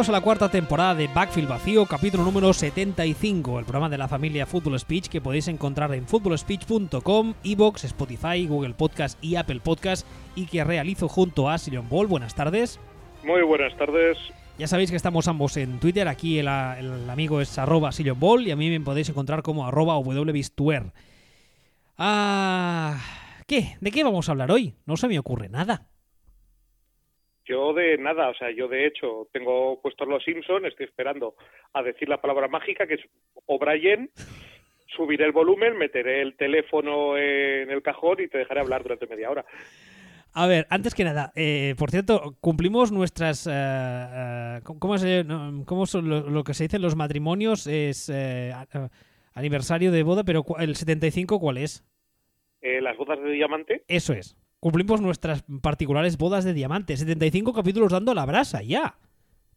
Bienvenidos a la cuarta temporada de Backfield Vacío, capítulo número 75, el programa de la familia Football Speech que podéis encontrar en footballspeech.com, Evox, Spotify, Google Podcast y Apple Podcast y que realizo junto a Sirion Ball. Buenas tardes. Muy buenas tardes. Ya sabéis que estamos ambos en Twitter, aquí el, el amigo es arroba Sirion Ball y a mí me podéis encontrar como arroba wbistuer. Ah, ¿Qué? ¿De qué vamos a hablar hoy? No se me ocurre nada. Yo de nada, o sea, yo de hecho tengo puestos los Simpson, estoy esperando a decir la palabra mágica que es O'Brien, subiré el volumen, meteré el teléfono en el cajón y te dejaré hablar durante media hora. A ver, antes que nada, eh, por cierto, cumplimos nuestras... Eh, eh, ¿Cómo es cómo son lo, que se dice en los matrimonios? Es aniversario de boda, pero el 75, ¿cuál es? las bodas de diamante. Eso es cumplimos nuestras particulares bodas de diamante. 75 capítulos dando la brasa, ya.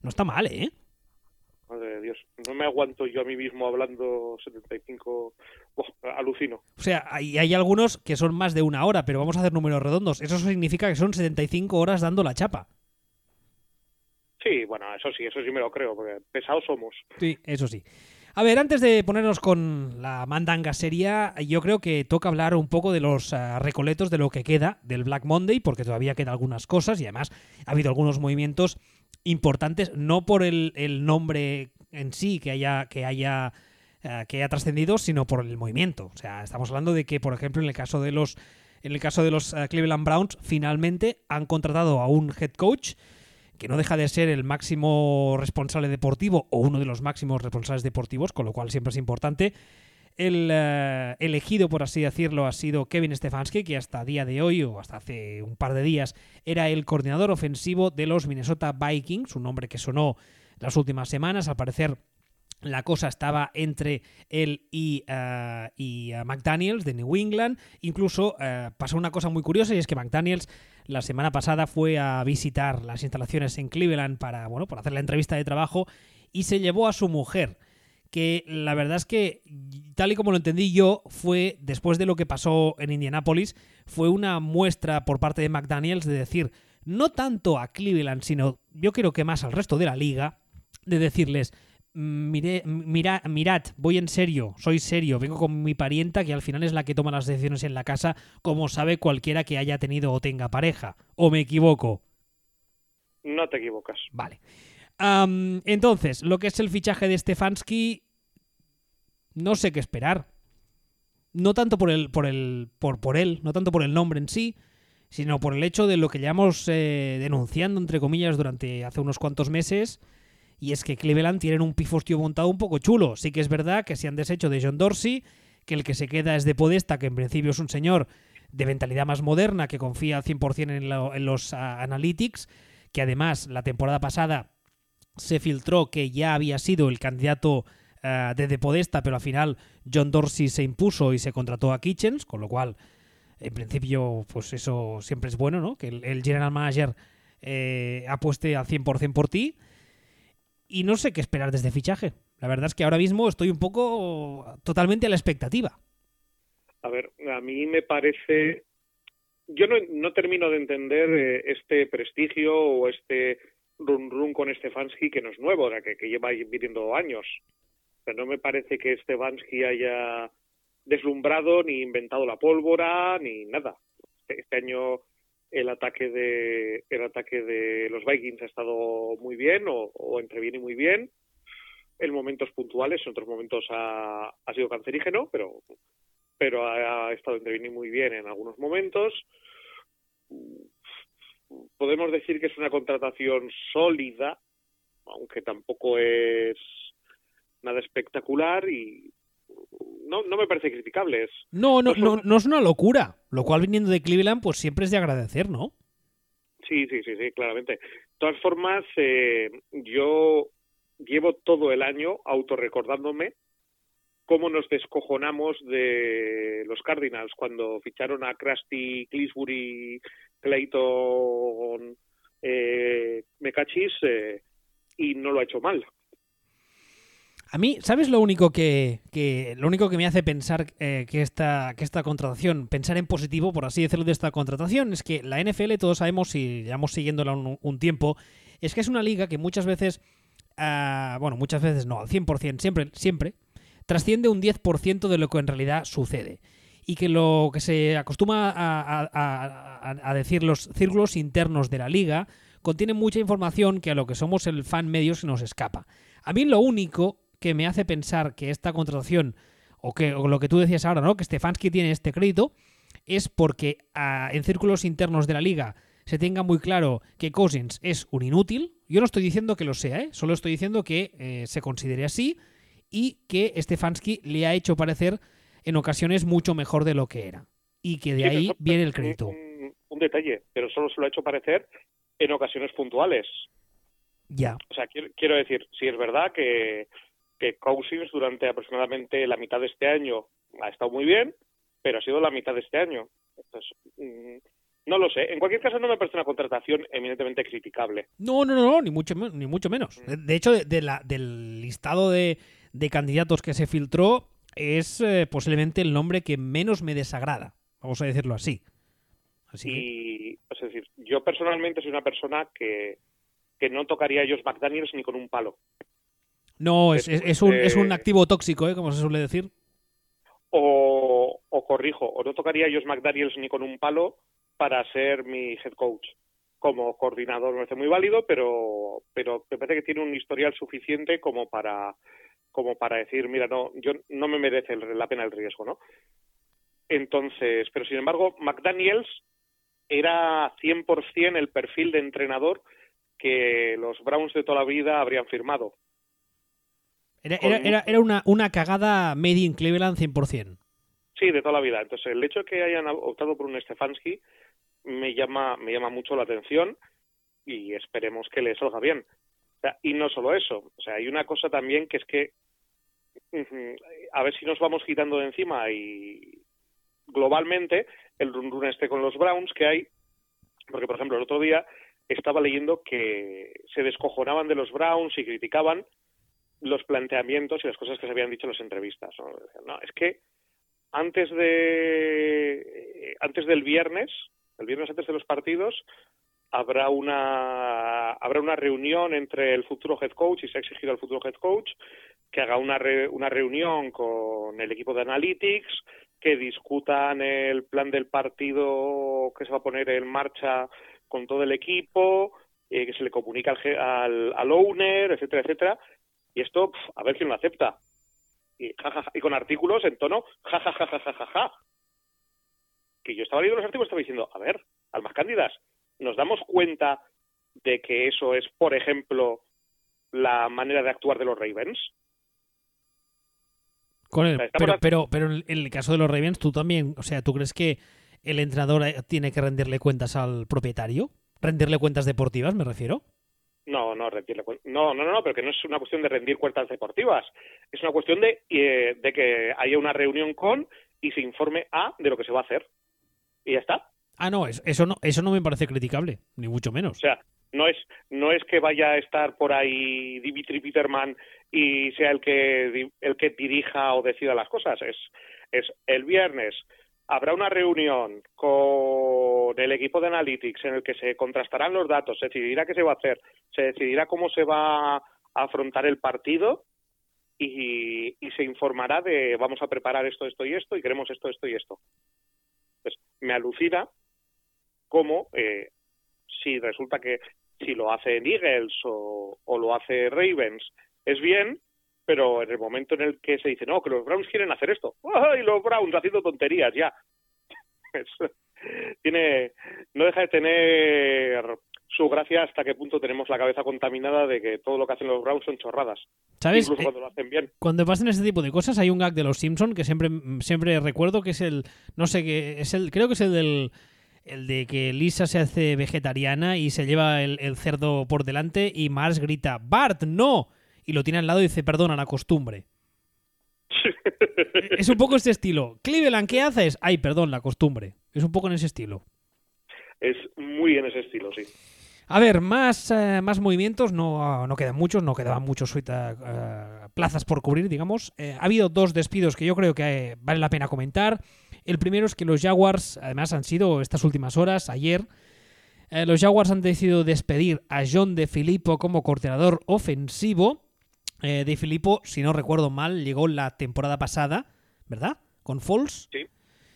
No está mal, ¿eh? Madre de Dios, no me aguanto yo a mí mismo hablando 75. alucino. O sea, hay, hay algunos que son más de una hora, pero vamos a hacer números redondos. Eso significa que son 75 horas dando la chapa. Sí, bueno, eso sí, eso sí me lo creo, porque pesados somos. Sí, eso sí. A ver, antes de ponernos con la mandanga seria, yo creo que toca hablar un poco de los ah, recoletos de lo que queda del Black Monday, porque todavía quedan algunas cosas y además ha habido algunos movimientos importantes, no por el, nombre en sí que haya, que haya, ah, que haya trascendido, sino por el movimiento. O sea, estamos hablando de que, por ejemplo, en el caso de los, en el caso de los ah, Cleveland Browns, finalmente han contratado a un head coach que no deja de ser el máximo responsable deportivo o uno de los máximos responsables deportivos, con lo cual siempre es importante. El eh, elegido, por así decirlo, ha sido Kevin Stefanski, que hasta día de hoy, o hasta hace un par de días, era el coordinador ofensivo de los Minnesota Vikings, un nombre que sonó las últimas semanas. Al parecer, la cosa estaba entre él y, uh, y uh, McDaniels de New England. Incluso pasó una cosa muy curiosa y es que McDaniels la semana pasada fue a visitar las instalaciones en Cleveland para, bueno, para hacer la entrevista de trabajo y se llevó a su mujer, que la verdad es que, tal y como lo entendí yo, fue, después de lo que pasó en Indianápolis, fue una muestra por parte de McDaniels de decir, no tanto a Cleveland, sino yo creo que más al resto de la liga, de decirles, Mire, mira, mirad, voy en serio, soy serio, vengo con mi parienta que al final es la que toma las decisiones en la casa, como sabe cualquiera que haya tenido o tenga pareja. ¿O me equivoco? No te equivocas. Vale. entonces, lo que es el fichaje de Stefanski, no sé qué esperar. No tanto por el, por el, por, por él, no tanto por el nombre en sí, sino por el hecho de lo que llevamos eh, denunciando, entre comillas, durante hace unos cuantos meses y es que Cleveland tienen un pifostio montado un poco chulo. Sí que es verdad que se han deshecho de John Dorsey, que el que se queda es de Podesta, que en principio es un señor de mentalidad más moderna, que confía al 100% en, los ah, analytics, que además la temporada pasada se filtró que ya había sido el candidato uh, de, de Podesta, pero al final John Dorsey se impuso y se contrató a Kitchens, con lo cual, en principio, pues eso siempre es bueno, ¿no? Que el, general manager eh, apueste al 100% por ti y no sé qué esperar desde fichaje. La verdad es que ahora mismo estoy un poco totalmente a la expectativa. A ver, a mí me parece. Yo no, no termino de entender eh, este prestigio o este run run con Stefanski que no es nuevo, que, que lleva viviendo años. Pero no me parece que Stefanski haya deslumbrado ni inventado la pólvora ni nada. Este, este año el ataque de el ataque de los Vikings ha estado muy bien o, entreviene muy bien. En momentos puntuales en otros momentos ha, ha sido cancerígeno pero pero ha, estado entreviene muy bien en algunos momentos. Podemos decir que es una contratación sólida aunque tampoco es nada espectacular y no, no me parece criticable. no, no, no, no es una locura. Lo cual viniendo de Cleveland, pues siempre es de agradecer, ¿no? Sí, sí, sí, sí, claramente. De todas formas, eh, yo llevo todo el año autorrecordándome cómo nos descojonamos de los Cardinals cuando ficharon a Krusty, Clisbury, Clayton, eh, Mecachis eh, y no lo ha hecho mal. A mí, ¿sabes lo único que, lo único que me hace pensar eh, que, esta, que esta contratación, pensar en positivo, por así decirlo, de esta contratación, es que la NFL, todos sabemos y llevamos siguiéndola un, tiempo, es que es una liga que muchas veces, ah, bueno, muchas veces no, al 100%, siempre, siempre, trasciende un 10% de lo que en realidad sucede. Y que lo que se acostumbra a, a decir los círculos internos de la liga contiene mucha información que a lo que somos el fan medio se nos escapa. A mí lo único que me hace pensar que esta contratación, o que lo que tú decías ahora, ¿no? Que Stefanski tiene este crédito, es porque ah, en círculos internos de la liga se tenga muy claro que Cousins es un inútil. Yo no estoy diciendo que lo sea, ¿eh? solo estoy diciendo que eh, se considere así y que Stefanski le ha hecho parecer en ocasiones mucho mejor de lo que era. Y que de ahí viene el crédito. Un, detalle, pero solo se lo ha hecho parecer en ocasiones puntuales. Ya. O sea, quiero decir, si es verdad que que Cousins durante aproximadamente la mitad de este año ha estado muy bien, pero ha sido la mitad de este año. Entonces, mm, no lo sé. En cualquier caso, no me parece una contratación eminentemente criticable. No, no, no, ni mucho, ni mucho menos. Mm. De hecho, de, la, del listado de, candidatos que se filtró, es eh, posiblemente el nombre que menos me desagrada. Vamos a decirlo así. así y, es decir, yo personalmente soy una persona que, que no tocaría a Josh McDaniels ni con un palo. No, es, es, un, es un activo tóxico, ¿eh? como se suele decir. O, o corrijo, o no tocaría a Josh McDaniels ni con un palo para ser mi head coach. Como coordinador me parece muy válido, pero, pero me parece que tiene un historial suficiente como para, como para decir, mira, no, yo no me merece la pena el riesgo, ¿no? Entonces, pero sin embargo, McDaniels era 100% el perfil de entrenador que los Browns de toda la vida habrían firmado. Era, era, era, una, una cagada made in Cleveland 100%. Sí, de toda la vida. Entonces, el hecho de que hayan optado por un Stefanski me llama, me llama mucho la atención y esperemos que le salga bien. y no solo eso, o sea, hay una cosa también que es que a ver si nos vamos quitando de encima y globalmente el run run este con los Browns que hay, porque por ejemplo el otro día estaba leyendo que se descojonaban de los Browns y criticaban los planteamientos y las cosas que se habían dicho en las entrevistas. ¿no? es que antes de antes del viernes, el viernes antes de los partidos, habrá una habrá una reunión entre el futuro head coach y se ha exigido al futuro head coach que haga una una reunión con el equipo de analytics que discutan el plan del partido que se va a poner en marcha con todo el equipo eh, que se le comunica al, al, al owner etcétera etcétera y esto, a ver quién lo acepta. Y, y con artículos en tono ja, Que yo estaba leyendo los artículos y estaba diciendo, a ver, almas cándidas, ¿nos damos cuenta de que eso es, por ejemplo, la manera de actuar de los Ravens? pero, pero, pero en el caso de los Ravens, tú también, o sea, ¿tú crees que el entrenador tiene que rendirle cuentas al propietario? ¿Rendirle cuentas deportivas, me refiero? No, no, no, no, no, pero que no es una cuestión de rendir cuentas deportivas. Es una cuestión de, eh, de que haya una reunión con y se informe a de lo que se va a hacer. Y ya está. Ah, no, eso no, eso no me parece criticable, ni mucho menos. O sea, no es, no es que vaya a estar por ahí Dimitri Peterman y sea el que, el que dirija o decida las cosas. Es, es el viernes habrá una reunión con el equipo de Analytics en el que se contrastarán los datos, se decidirá qué se va a hacer, se decidirá cómo se va a afrontar el partido y, se informará de vamos a preparar esto, esto y esto y queremos esto, esto y esto. Pues me alucina cómo eh, si resulta que si lo hace Eagles o lo hace Ravens es bien, pero en el momento en el que se dice, no, que los Browns quieren hacer esto, ¡ay, los Browns haciendo tonterías ya! tiene, no deja de tener su gracia hasta qué punto tenemos la cabeza contaminada de que todo lo que hacen los Browns son chorradas. ¿Sabes? Incluso cuando lo hacen bien. Cuando pasan ese tipo de cosas hay un gag de los Simpson que siempre, siempre recuerdo que es el, no sé qué, es el, creo que es el del el de que Lisa se hace vegetariana y se lleva el, el cerdo por delante y Mars grita Bart no y lo tiene al lado y dice, perdona, la costumbre. es un poco ese estilo. Cleveland, ¿qué haces? Ay, perdón, la costumbre. Es un poco en ese estilo. Es muy en ese estilo, sí. A ver, más, eh, más movimientos, no, no quedan muchos, no quedaban muchos uh, plazas por cubrir, digamos. Eh, ha habido dos despidos que yo creo que vale la pena comentar. El primero es que los Jaguars, además, han sido estas últimas horas, ayer, los Jaguars han decidido despedir a John De Filippo como coordinador ofensivo. De Filippo, si no recuerdo mal, llegó la temporada pasada, ¿verdad? Con Falls. Sí,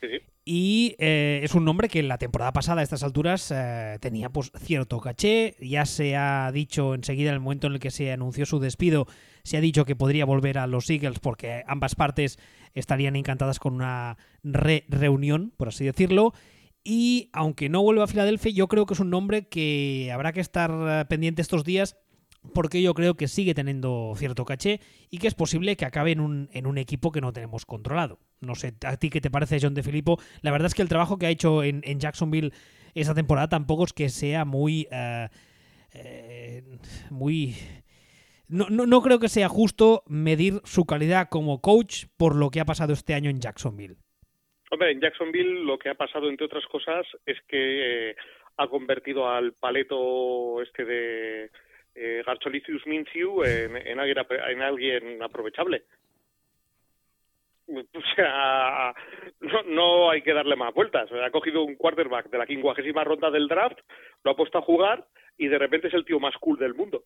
sí, sí. Y eh, es un nombre que en la temporada pasada a estas alturas eh, tenía pues cierto caché. Ya se ha dicho enseguida, en el momento en el que se anunció su despido, se ha dicho que podría volver a los Eagles porque ambas partes estarían encantadas con una reunión, por así decirlo. Y aunque no vuelva a Filadelfia, yo creo que es un nombre que habrá que estar eh, pendiente estos días porque yo creo que sigue teniendo cierto caché y que es posible que acabe en un, en un equipo que no tenemos controlado. No sé, ¿a ti qué te parece, John de Filippo? La verdad es que el trabajo que ha hecho en, Jacksonville esa temporada tampoco es que sea muy... Eh, muy... No, no, no, creo que sea justo medir su calidad como coach por lo que ha pasado este año en Jacksonville. Hombre, en Jacksonville lo que ha pasado, entre otras cosas, es que eh, ha convertido al paleto este de eh, Garcholicius Minciu en, en, alguien, en alguien aprovechable. O sea, no, no, hay que darle más vueltas. Ha cogido un quarterback de la quincuagésima ronda del draft, lo ha puesto a jugar y de repente es el tío más cool del mundo.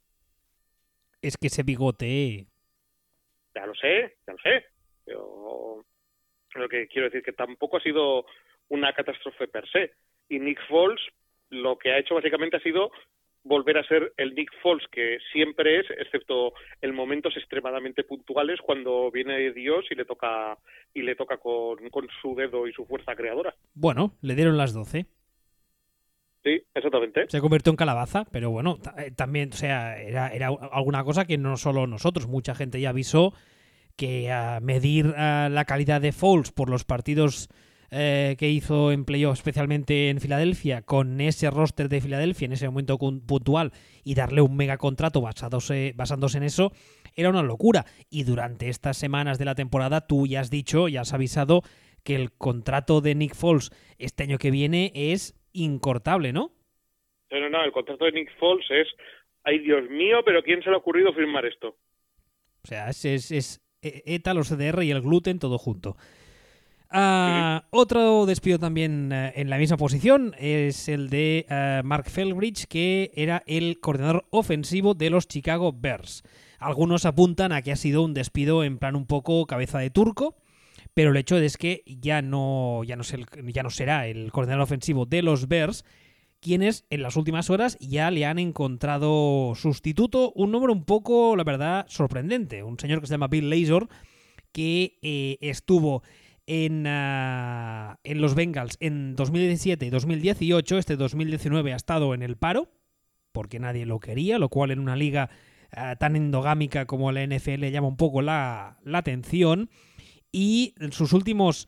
Es que ese bigote. Ya lo sé, ya lo sé. Pero lo que quiero decir que tampoco ha sido una catástrofe per se. Y Nick Foles lo que ha hecho básicamente ha sido volver a ser el Nick Foles que siempre es, excepto en momentos extremadamente puntuales cuando viene Dios y le toca y le toca con, su dedo y su fuerza creadora. Bueno, le dieron las 12. Sí, exactamente. Se convirtió en calabaza, pero bueno, eh, también, o sea, era, era alguna cosa que no solo nosotros, mucha gente ya avisó que a medir la calidad de Foles por los partidos eh, que hizo en playoff, especialmente en Filadelfia, con ese roster de Filadelfia en ese momento puntual y darle un mega contrato basándose, basándose en eso, era una locura. Y durante estas semanas de la temporada tú ya has dicho, ya has avisado que el contrato de Nick Foles este año que viene es incortable, ¿no? No, no, no, el contrato de Nick Foles es, ay Dios mío, pero ¿quién se le ha ocurrido firmar esto? O sea, es, es, es ETA, los CDR y el gluten todo junto. Ah, otro despido también eh, en la misma posición es el de eh, Mark Felbridge, que era el coordinador ofensivo de los Chicago Bears. Algunos apuntan a que ha sido un despido en plan un poco cabeza de turco, pero el hecho es que ya no, ya no, ya no será el coordinador ofensivo de los Bears, quienes en las últimas horas ya le han encontrado sustituto, un nombre un poco, la verdad, sorprendente, un señor que se llama Bill Lazor, que eh, estuvo Ah, en, los Bengals en 2017 y 2018. Este 2019 ha estado en el paro, porque nadie lo quería, lo cual en una liga ah, tan endogámica como la NFL llama un poco la, atención. Y en sus últimos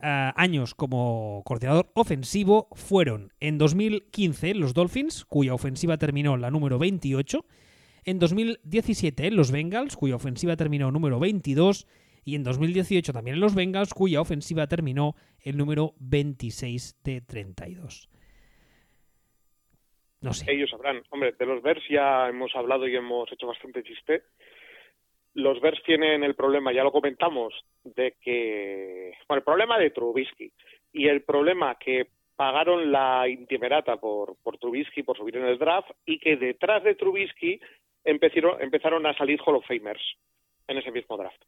ah, años como coordinador ofensivo fueron en 2015 los Dolphins, cuya ofensiva terminó la número 28. En 2017 los Bengals, cuya ofensiva terminó número 22 y en 2018 también en los Bengals, cuya ofensiva terminó el número 26 de 32. No sé. Ellos sabrán. Hombre, de los Bears ya hemos hablado y hemos hecho bastante chiste. Los Bears tienen el problema, ya lo comentamos, de que. Bueno, el problema de Trubisky y el problema que pagaron la intimerata por, por Trubisky por subir en el draft y que detrás de Trubisky empezaron, empezaron a salir Hall of Famers en ese mismo draft.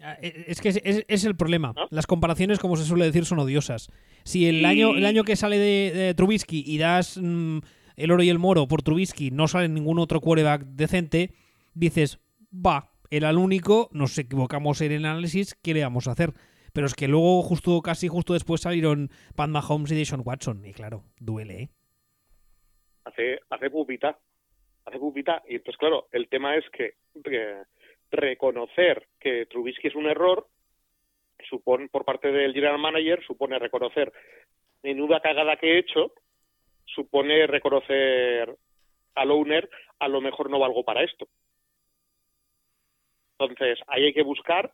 Ah, e, es que es, el problema. Las comparaciones, como se suele decir, son odiosas. Si el año el año que sale de, Trubisky y das mm, el oro y el moro por Trubisky, no sale ningún otro quarterback decente, dices, va, era el único, nos equivocamos en el análisis, ¿qué le vamos a hacer? Pero es que luego, justo casi justo después salieron Pat Mahomes y Deshaun Watson. Y claro, duele, ¿eh? Hace, hace pupita. Hace pupita. Y pues claro, el tema es que reconocer que Trubisky es un error, supone, por parte del general manager, supone reconocer menuda cagada que he hecho, supone reconocer al owner, a lo mejor no valgo para esto. Entonces, ahí hay que buscar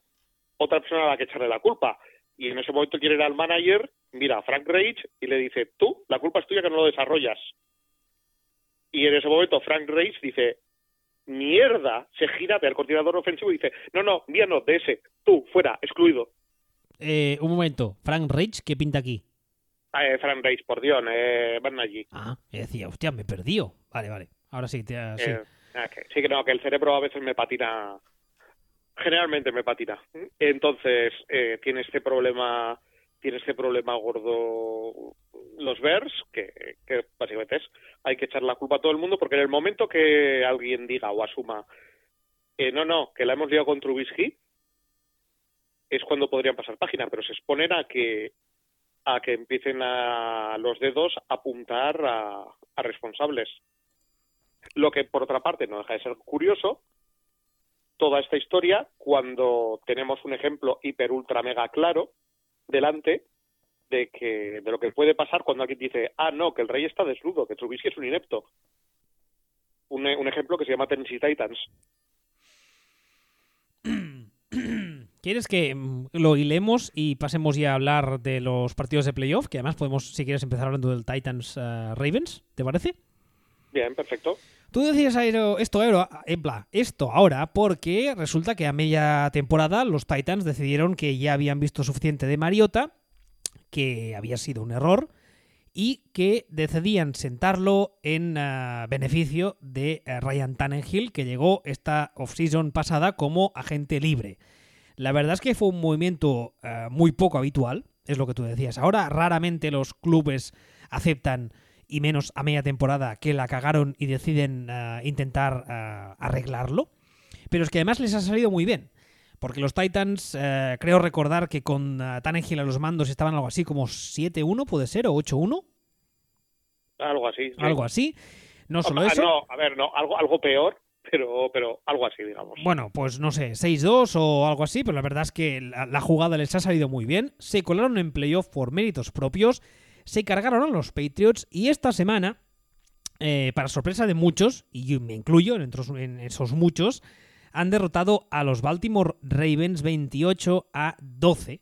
otra persona a la que echarle la culpa. Y en ese momento quiere ir manager, mira a Frank Reich y le dice, tú, la culpa es tuya que no lo desarrollas. Y en ese momento Frank Reis dice, mierda, se gira ve al coordinador ofensivo y dice, no, no, mía no, de ese, tú, fuera, excluido. Eh, un momento, Frank Reich, ¿qué pinta aquí? Eh, Frank Reis, por Dios, eh, van allí. Ah, y decía, hostia, me he perdido. Vale, vale, ahora sí, te, sí. Eh, ah, que- sí que no, que el cerebro a veces me patina, generalmente me patina. Entonces, eh, tiene este problema, tiene este problema gordo los Bears, que, básicamente es, hay que echar la culpa a todo el mundo, porque en el momento que alguien diga o asuma, eh, no, no, que la hemos liado con Trubisky, es cuando podrían pasar página, pero se exponen a que a que empiecen a los dedos a apuntar a responsables. Lo que, por otra parte, no deja de ser curioso, toda esta historia, cuando tenemos un ejemplo hiper, ultra, mega claro delante de que de lo que puede pasar cuando alguien dice, ah, no, que el rey está desnudo, que Trubisky es un inepto. Un, un ejemplo que se llama Tennessee Titans. ¿Quieres que mm, lo hilemos y pasemos ya a hablar de los partidos de playoff? Que además podemos, si quieres, empezar hablando del Titans eh, Ravens, ¿te parece? Bien, perfecto. Tú decías esto, esto ahora porque resulta que a media temporada los Titans decidieron que ya habían visto suficiente de Mariota, que había sido un error y que decidían sentarlo en eh, beneficio de eh, Ryan Tannehill, que llegó esta offseason pasada como agente libre. La verdad es que fue un movimiento eh, muy poco habitual, es lo que tú decías. Ahora raramente los clubes aceptan y menos a media temporada que la cagaron y deciden eh, intentar eh, arreglarlo. Pero es que además les ha salido muy bien. Porque los Titans, eh, creo recordar que con uh, Tannehill a los mandos estaban algo así como 7-1, puede ser, o 8-1. Algo así. sí. Algo así. No solo Ah, eso. No, a ver, no, algo, algo peor, pero, pero algo así, digamos. Bueno, pues no sé, 6-2 o algo así, pero la verdad es que la, la, jugada les ha salido muy bien. Se colaron en playoff por méritos propios, se cargaron a los Patriots y esta semana, eh, para sorpresa de muchos, y yo me incluyo en, esos muchos, han derrotado a los Baltimore Ravens 28 a 12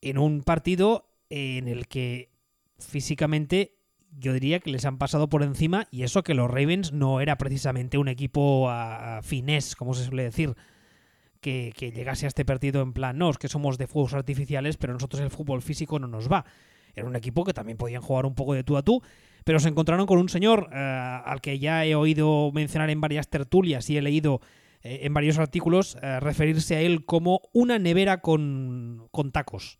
en un partido en el que físicamente yo diría que les han pasado por encima y eso que los Ravens no era precisamente un equipo a, a finés, como se suele decir, que, que, llegase a este partido en plan, no, es que somos de fuegos artificiales, pero nosotros el fútbol físico no nos va. Era un equipo que también podían jugar un poco de tú a tú, pero se encontraron con un señor eh, al que ya he oído mencionar en varias tertulias y he leído eh, en varios artículos eh, referirse a él como una nevera con, con tacos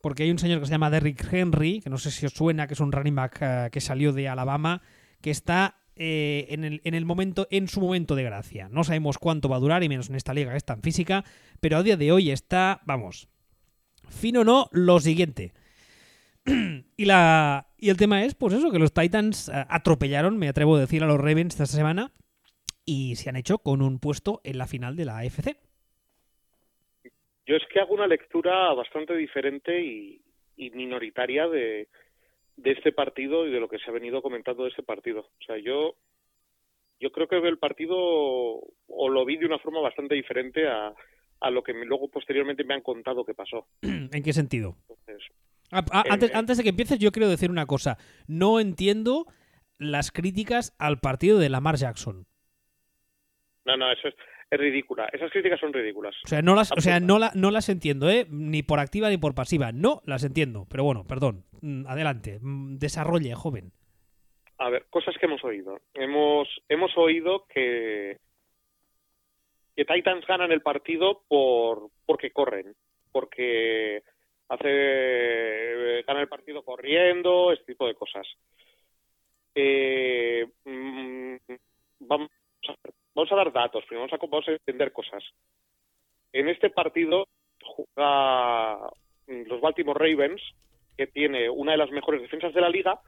porque hay un señor que se llama Derrick Henry, que no sé si os suena, que es un running back que salió de Alabama, que está en, el, en, el, momento, en su momento de gracia. No sabemos cuánto va a durar, y menos en esta liga que es tan física, pero a día de hoy está, vamos, fin o no, lo siguiente. y, la, y el tema es, pues eso, que los Titans uh, atropellaron, me atrevo a decir, a los Ravens esta semana, y se han hecho con un puesto en la final de la AFC. Yo es que hago una lectura bastante diferente y, y minoritaria de, de, este partido y de lo que se ha venido comentando de este partido. O sea, yo, yo creo que el partido o lo vi de una forma bastante diferente a, a lo que luego posteriormente me han contado que pasó. ¿En qué sentido? Entonces, ah, ah, antes, eh, antes de que empieces, yo quiero decir una cosa. No entiendo las críticas al partido de Lamar Jackson. No, no, eso es, es ridícula. Esas críticas son ridículas. O sea, no las, o sea, no, la, no las entiendo, ¿eh? Ni por activa ni por pasiva. No las entiendo. Pero bueno, perdón. Mm, Adelante. Mm, Desarrolle, joven. A ver, cosas que hemos oído. Hemos, hemos oído que, que Titans ganan el partido por porque corren. Porque hace ganan el partido corriendo, este tipo de cosas. Eh, mm, vamos a vamos a dar datos, primero vamos a, entender cosas. En este partido juega los Baltimore Ravens, que tiene una de las mejores defensas de la liga,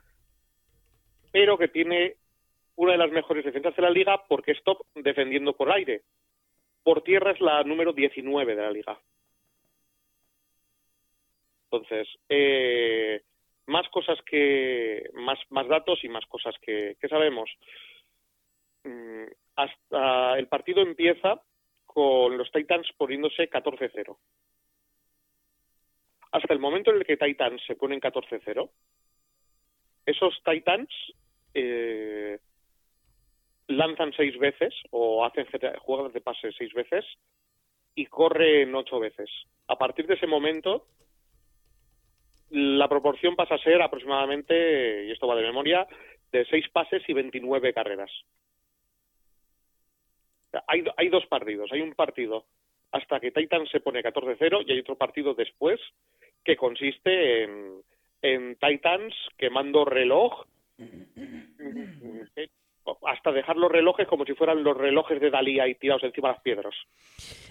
pero que tiene una de las mejores defensas de la liga porque es defendiendo por aire. Por tierra es la número 19 de la liga. Entonces, eh, más cosas que, más, más datos y más cosas que, que sabemos Mm, hasta el partido empieza con los Titans poniéndose 14-0. Hasta el momento en el que Titans se ponen 14-0, esos Titans eh, lanzan seis veces o hacen jugadas de pase seis veces y corren ocho veces. A partir de ese momento, la proporción pasa a ser aproximadamente, y esto va de memoria, de seis pases y 29 carreras. Hay, hay dos partidos. Hay un partido hasta que Titan se pone 14-0 y hay otro partido después que consiste en, en Titans quemando reloj hasta dejar los relojes como si fueran los relojes de Dalí ahí tirados encima de las piedras.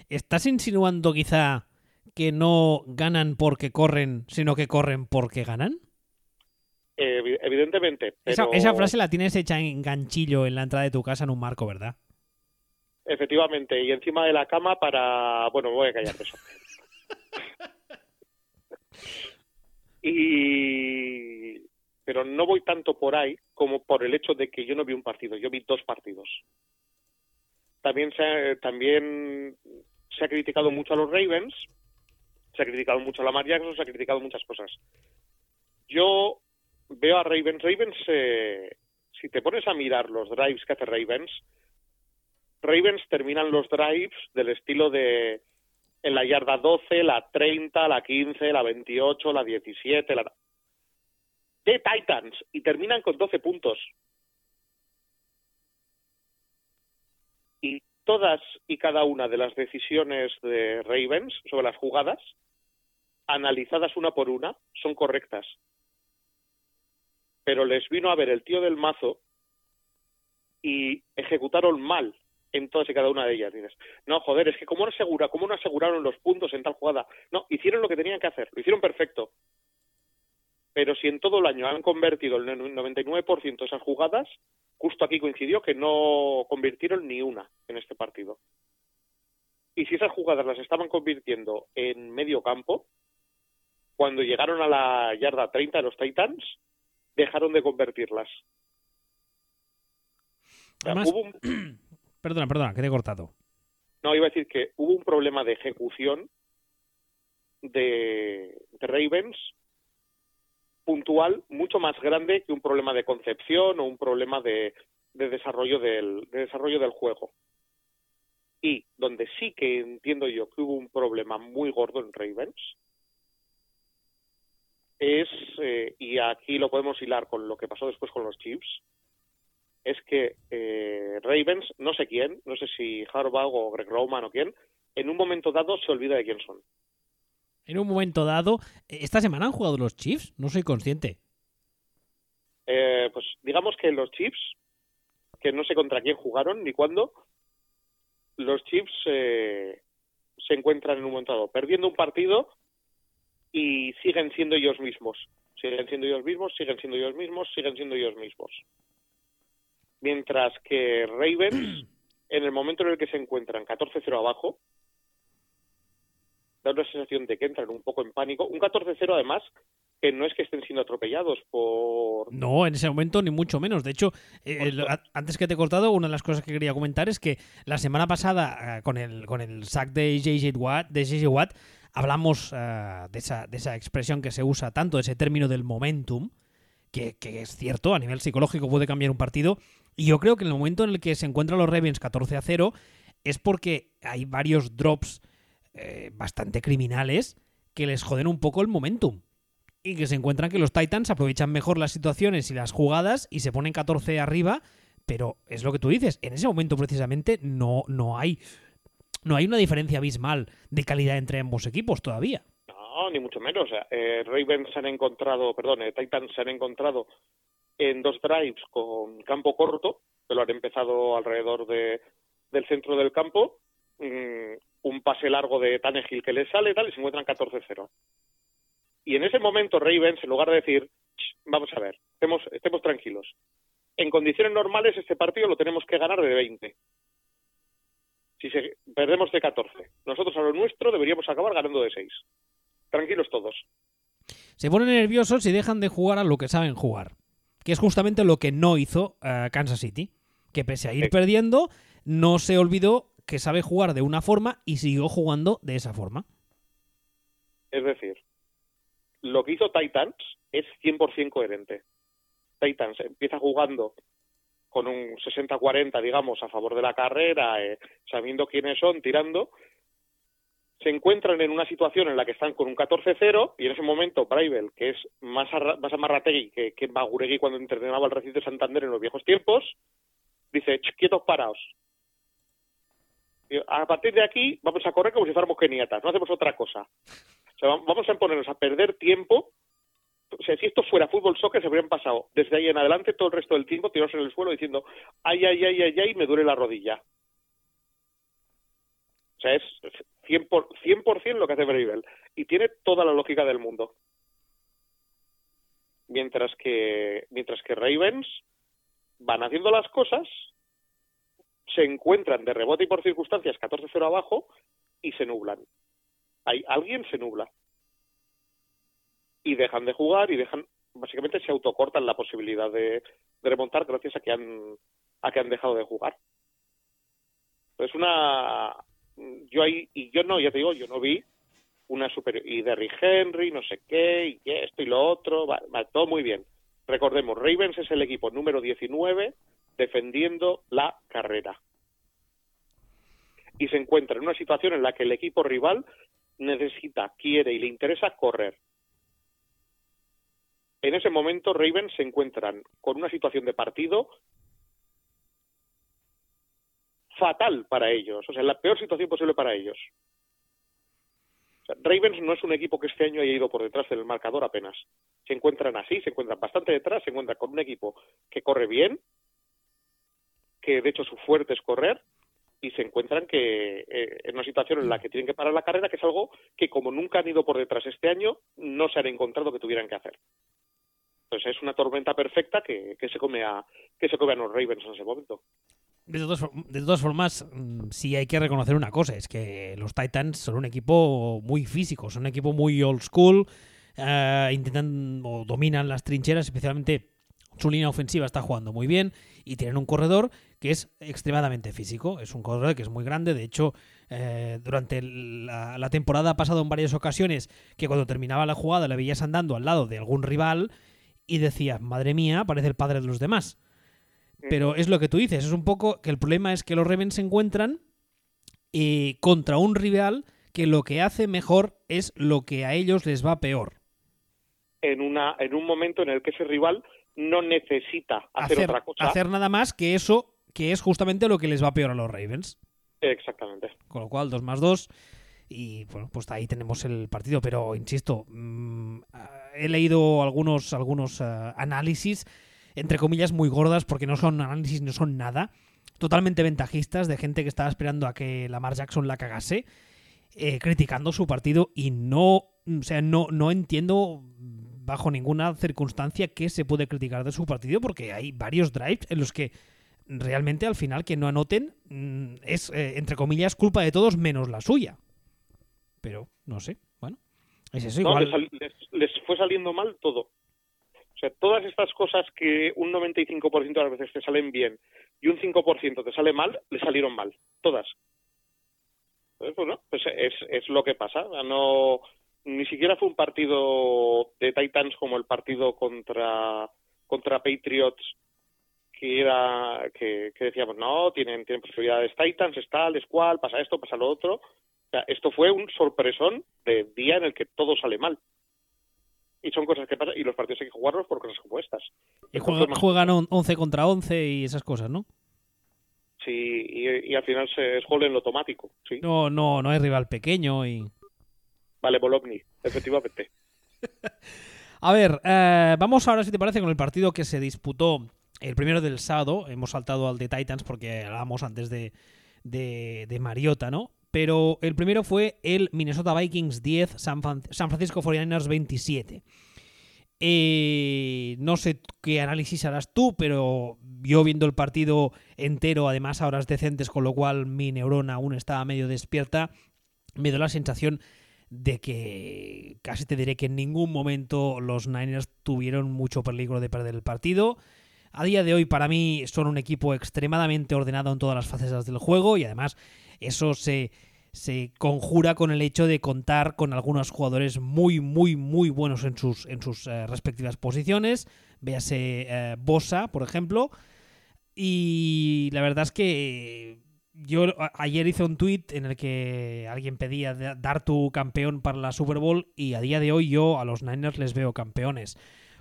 ¿Estás insinuando quizá que no ganan porque corren, sino que corren porque ganan? evidentemente. Esa, esa, frase la tienes hecha en ganchillo en la entrada de tu casa en un marco, ¿verdad? Efectivamente, y encima de la cama para... Bueno, me voy a callar de eso. y pero no voy tanto por ahí como por el hecho de que yo no vi un partido, yo vi dos partidos. También se, también se ha criticado mucho a los Ravens, se ha criticado mucho a la Lamar Jackson, se ha criticado muchas cosas. Yo veo a Ravens, Ravens, eh, si te pones a mirar los drives que hace Ravens, Ravens terminan los drives del estilo de en la yarda 12, la 30, la 15, la 28, la 17, la de Titans y terminan con 12 puntos. Y todas y cada una de las decisiones de Ravens sobre las jugadas, analizadas una por una, son correctas. Pero les vino a ver el tío del mazo y ejecutaron mal en todas y cada una de ellas. Dices, no, joder, es que ¿cómo no, asegura, cómo no aseguraron los puntos en tal jugada? No, hicieron lo que tenían que hacer, lo hicieron perfecto pero si en todo el año han convertido el 99% de esas jugadas, justo aquí coincidió que no convirtieron ni una en este partido. Y si esas jugadas las estaban convirtiendo en medio campo, cuando llegaron a la yarda 30 de los Titans, dejaron de convertirlas. Perdona, perdona, que te he cortado. No, iba a decir que hubo un problema de ejecución de Ravens puntual mucho más grande que un problema de concepción o un problema de, desarrollo del desarrollo del juego. Y donde sí que entiendo yo que hubo un problema muy gordo en Ravens es eh, y aquí lo podemos hilar con lo que pasó después con los Chiefs es que eh, Ravens no sé quién no sé si Harbaugh o Greg Roman o quién en un momento dado se olvida de quién son en un momento dado. ¿Esta semana han jugado los Chiefs? No soy consciente. Eh, pues digamos que los Chiefs, que no sé contra quién jugaron ni cuándo, los Chiefs eh, se encuentran en un momento dado perdiendo un partido y siguen siendo ellos mismos. Siguen siendo ellos mismos, siguen siendo ellos mismos, siguen siendo ellos mismos. Mientras que Ravens, en el momento en el que se encuentran 14-0 abajo, da una sensación de que entran un poco en pánico. Un 14-0 además que no es que estén siendo atropellados por... No, en ese momento ni mucho menos. De hecho, eh, antes que te he cortado, una de las cosas que quería comentar es que la semana pasada, eh, con el, con el sack de JJ Watt, de Watt hablamos eh, de, esa, de esa expresión que se usa tanto, ese término del momentum, que, que, es cierto, a nivel psicológico puede cambiar un partido. Y yo creo que en el momento en el que se encuentran los Ravens 14 a 0 es porque hay varios drops eh, bastante criminales que les joden un poco el momentum. Y que se encuentran que los Titans aprovechan mejor las situaciones y las jugadas y se ponen 14 arriba, pero es lo que tú dices, en ese momento precisamente no, no hay no hay una diferencia abismal de calidad entre ambos equipos todavía. No, ni mucho menos. Eh, Ravens se han encontrado, perdón, eh, Titans se han encontrado en dos drives con campo corto, que lo han empezado alrededor de, del centro del campo, mm, un pase largo de Tannehill que le sale tal y se encuentran 14-0. Y en ese momento Ravens, en lugar de decir, vamos a ver, estemos, estemos tranquilos, en condiciones normales este partido lo tenemos que ganar de 20. Si se, perdemos de 14, nosotros a lo nuestro deberíamos acabar ganando de 6. Tranquilos todos. Se ponen nerviosos y dejan de jugar a lo que saben jugar, que es justamente lo que no hizo eh, Kansas City, que pese a ir perdiendo, no se olvidó que sabe jugar de una forma y siguió jugando de esa forma. Es decir, lo que hizo Titans es 100% coherente. Titans empieza jugando con un 60-40, digamos, a favor de la carrera, eh, sabiendo quiénes son, tirando, se encuentran en una situación en la que están con un 14-0 y en ese momento Braibel, que es más, a, más amarrategui que, que Maguregui cuando entrenaba el recinto de Santander en los viejos tiempos, dice, quietos paraos. A partir de aquí vamos a correr como si fuéramos keniatas, no hacemos otra cosa. O sea, vamos a ponernos a perder tiempo o sea, si esto fuera fútbol soccer, se habrían pasado desde ahí en adelante todo el resto del tiempo tirados en el suelo diciendo, ay, ay, ay, ay, ay, me duele la rodilla. O sea, es 100%, por, 100 lo que hace Bravel. Y tiene toda la lógica del mundo. Mientras que, mientras que Ravens van haciendo las cosas, se encuentran de rebote y por circunstancias 14-0 abajo y se nublan. Hay, alguien se nubla. Y dejan de jugar y dejan básicamente se autocortan la posibilidad de, remontar gracias a que han a que han dejado de jugar. Es una yo ahí y yo no ya te digo yo no vi una super y Derrick Henry no sé qué y esto y lo otro va, todo muy bien. Recordemos Ravens es el equipo número 19 defendiendo la carrera y se encuentra en una situación en la que el equipo rival necesita quiere y le interesa correr en ese momento Ravens se encuentran con una situación de partido fatal para ellos, o sea, la peor situación posible para ellos. Ravens no es un equipo que este año haya ido por detrás del marcador apenas. Se encuentran así, se encuentran bastante detrás, se encuentran con un equipo que corre bien, que de hecho su fuerte es correr, y se encuentran que eh, en una situación en la que tienen que parar la carrera, que es algo que como nunca han ido por detrás este año, no se han encontrado que tuvieran que hacer. Pues es una tormenta perfecta que, se come a que se come a los Ravens en ese momento. De todas, de todas formas, mm, sí hay que reconocer una cosa, es que los Titans son un equipo muy físico, son un equipo muy old school, eh, intentan o dominan las trincheras, especialmente su línea ofensiva está jugando muy bien y tienen un corredor que es extremadamente físico, es un corredor que es muy grande, de hecho eh, durante la, la, temporada ha pasado en varias ocasiones que cuando terminaba la jugada le veías andando al lado de algún rival y decía, madre mía, parece el padre de los demás. Pero es lo que tú dices, es un poco que el problema es que los Ravens se encuentran eh, contra un rival que lo que hace mejor es lo que a ellos les va peor. En, una, en un momento en el que ese rival no necesita hacer, otra cosa. Hacer nada más que eso, que es justamente lo que les va peor a los Ravens. Exactamente. Con lo cual, 2 más 2 y bueno, pues ahí tenemos el partido, pero insisto, mm, he leído algunos, algunos eh, análisis, entre comillas, muy gordas, porque no son análisis, no son nada, totalmente ventajistas de gente que estaba esperando a que Lamar Jackson la cagase, eh, criticando su partido y no, o sea, no, no entiendo bajo ninguna circunstancia que se puede criticar de su partido, porque hay varios drives en los que realmente al final que no anoten mm, es, eh, entre comillas, culpa de todos menos la suya pero no sé, bueno, es eso igual. les, fue saliendo mal todo. O sea, todas estas cosas que un 95% de las veces te salen bien y un 5% te sale mal, le salieron mal, todas. Entonces, bueno, pues es, es lo que pasa. No, ni siquiera fue un partido de Titans como el partido contra, contra Patriots que era que, decíamos no tienen tienen posibilidades Titans es tal es cual pasa esto pasa lo otro esto fue un sorpresón de día en el que todo sale mal. Y son cosas que pasan, y los partidos hay que jugarlos por cosas como estas. Y juegan 11 contra 11 y esas cosas, ¿no? Sí, y, al final se es gol en lo automático, sí. No, no, no hay rival pequeño y... Vale, Bologna, efectivamente. A ver, eh, vamos ahora, si te parece, con el partido que se disputó el primero del sábado. Hemos saltado al de Titans porque hablábamos antes de, de, de Mariota, ¿no? pero el primero fue el Minnesota Vikings 10, San, Francisco 49ers 27. Eh, no sé qué análisis harás tú, pero yo viendo el partido entero, además a horas decentes, con lo cual mi neurona aún estaba medio despierta, me da la sensación de que casi te diré que en ningún momento los Niners tuvieron mucho peligro de perder el partido. A día de hoy para mí son un equipo extremadamente ordenado en todas las facetas del juego y además eso se, se conjura con el hecho de contar con algunos jugadores muy, muy, muy buenos en sus, en sus eh, respectivas posiciones. véase eh, Bosa, por ejemplo. Y la verdad es que yo ayer hice un tweet en el que alguien pedía dar tu campeón para la Super Bowl y a día de hoy yo a los Niners les veo campeones.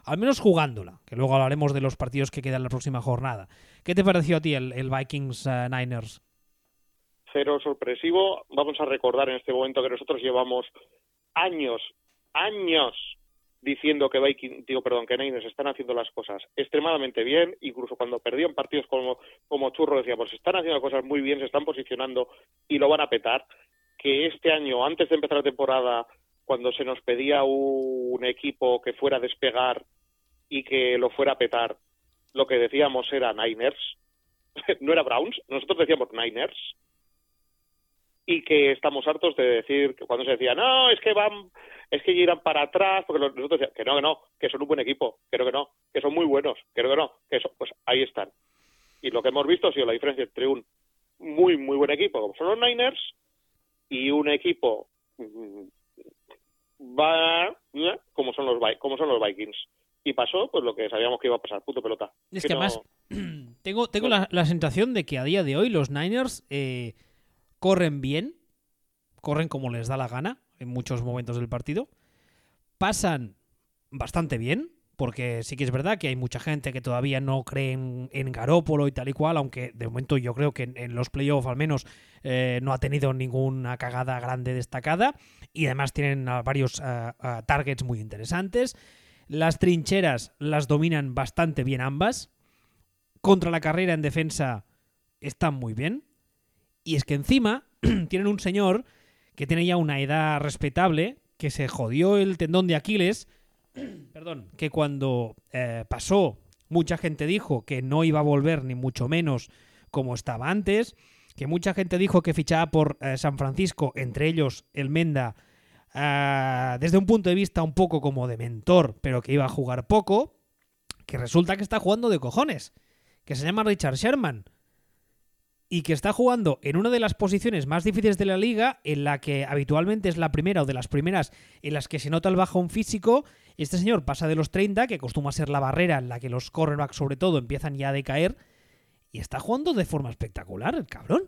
Al menos jugándola, que luego hablaremos de los partidos que quedan la próxima jornada. ¿Qué te pareció a ti el, Vikings eh, Niners? Cero sorpresivo. Vamos a recordar en este momento que nosotros llevamos años, años diciendo que Viking, digo, perdón, que Niners están haciendo las cosas extremadamente bien, incluso cuando perdían partidos como, como Churro decíamos, están haciendo cosas muy bien, se están posicionando y lo van a petar, que este año, antes de empezar la temporada, cuando se nos pedía un equipo que fuera a despegar y que lo fuera a petar, lo que decíamos era Niners, no era Browns, nosotros decíamos Niners, y que estamos hartos de decir que cuando se decía no es que van es que irán para atrás porque nosotros decíamos que no que no que son un buen equipo creo que no que son muy buenos creo que no que eso pues ahí están. Y lo que hemos visto ha sido la diferencia entre un muy muy buen equipo como son los Niners y un equipo mm, va como son los como son los Vikings. Y pasó pues lo que sabíamos que iba a pasar puto pelota. Es que, además tengo tengo la, la, sensación de que a día de hoy los Niners eh, corren bien, corren como les da la gana en muchos momentos del partido, pasan bastante bien, porque sí que es verdad que hay mucha gente que todavía no cree en, Garópolo y tal y cual, aunque de momento yo creo que en, los playoffs al menos eh, no ha tenido ninguna cagada grande destacada y además tienen varios targets muy interesantes. Las trincheras las dominan bastante bien ambas. Contra la carrera en defensa están muy bien. Y es que encima tienen un señor que tiene ya una edad respetable, que se jodió el tendón de Aquiles, perdón, que cuando eh, pasó mucha gente dijo que no iba a volver ni mucho menos como estaba antes, que mucha gente dijo que fichaba por eh, San Francisco, entre ellos el Menda, ah, desde un punto de vista un poco como de mentor, pero que iba a jugar poco, que resulta que está jugando de cojones, que se llama Richard Sherman, y que está jugando en una de las posiciones más difíciles de la liga, en la que habitualmente es la primera o de las primeras en las que se nota el bajón físico. Este señor pasa de los 30, que costuma ser la barrera en la que los cornerbacks sobre todo empiezan ya a decaer, y está jugando de forma espectacular el cabrón.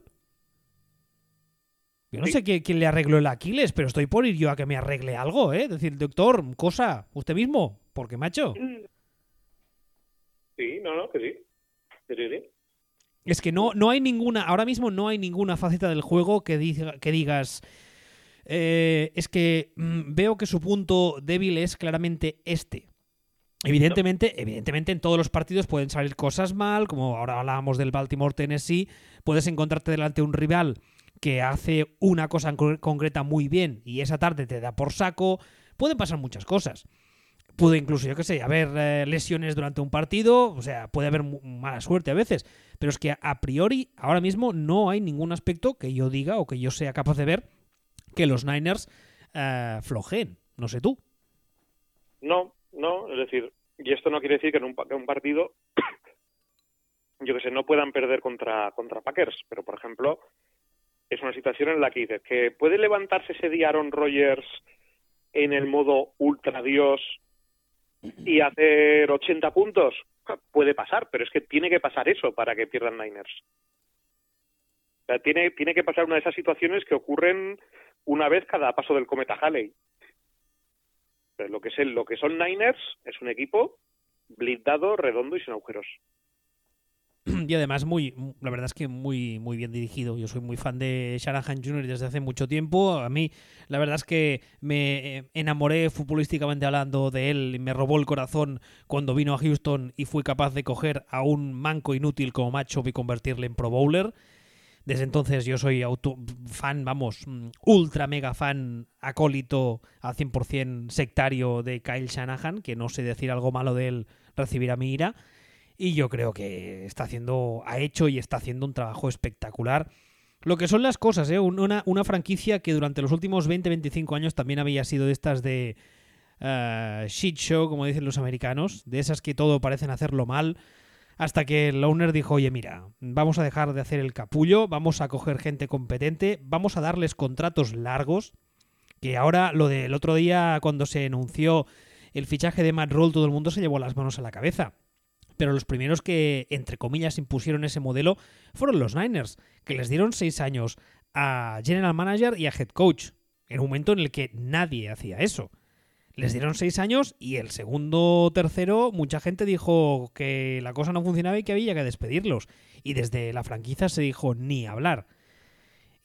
Yo no sé quién le arregló el Aquiles, pero estoy por ir yo a que me arregle algo, ¿eh? Decir, doctor, cosa, usted mismo, porque macho. Sí, no, no, que sí. sí, sí. Es que no, no hay ninguna, ahora mismo no hay ninguna faceta del juego que, diga, que digas, eh, es que mm, veo que su punto débil es claramente este. Evidentemente, evidentemente en todos los partidos pueden salir cosas mal, como ahora hablábamos del Baltimore Tennessee, puedes encontrarte delante de un rival que hace una cosa concreta muy bien y esa tarde te da por saco, pueden pasar muchas cosas puede incluso, yo qué sé, haber eh, lesiones durante un partido, o sea, puede haber mala suerte a veces, pero es que a priori ahora mismo no hay ningún aspecto que yo diga o que yo sea capaz de ver que los Niners eh, flojeen, no sé tú. No, no, es decir, y esto no quiere decir que en un, partido, yo que sé, no puedan perder contra, contra Packers, pero por ejemplo, es una situación en la que dices que puede levantarse ese día Aaron Rodgers en el modo ultra dios y hacer 80 puntos, puede pasar, pero es que tiene que pasar eso para que pierdan Niners. O sea, tiene, tiene que pasar una de esas situaciones que ocurren una vez cada paso del cometa Halley. lo que, es lo que son Niners es un equipo blindado, redondo y sin agujeros. y además muy, la verdad es que muy, muy bien dirigido. Yo soy muy fan de Shanahan Jr. desde hace mucho tiempo. A mí, la verdad es que me eh, enamoré futbolísticamente hablando de él y me robó el corazón cuando vino a Houston y fui capaz de coger a un manco inútil como macho y convertirle en Pro Bowler. Desde entonces yo soy auto fan, vamos, ultra mega fan, acólito al 100% sectario de Kyle Shanahan, que no sé decir algo malo de él recibirá mi ira. Y yo creo que está haciendo, ha hecho y está haciendo un trabajo espectacular. Lo que son las cosas, ¿eh? una, una franquicia que durante los últimos 20-25 años también había sido de estas de uh, shit show, como dicen los americanos, de esas que todo parecen hacerlo mal, hasta que el owner dijo, oye, mira, vamos a dejar de hacer el capullo, vamos a coger gente competente, vamos a darles contratos largos, que ahora lo del otro día cuando se anunció el fichaje de Matt Roll todo el mundo se llevó las manos a la cabeza. Pero los primeros que, entre comillas, impusieron ese modelo fueron los Niners, que les dieron seis años a General Manager y a Head Coach, en un momento en el que nadie hacía eso. Les dieron seis años y el segundo tercero mucha gente dijo que la cosa no funcionaba y que había que despedirlos. Y desde la franquicia se dijo ni hablar.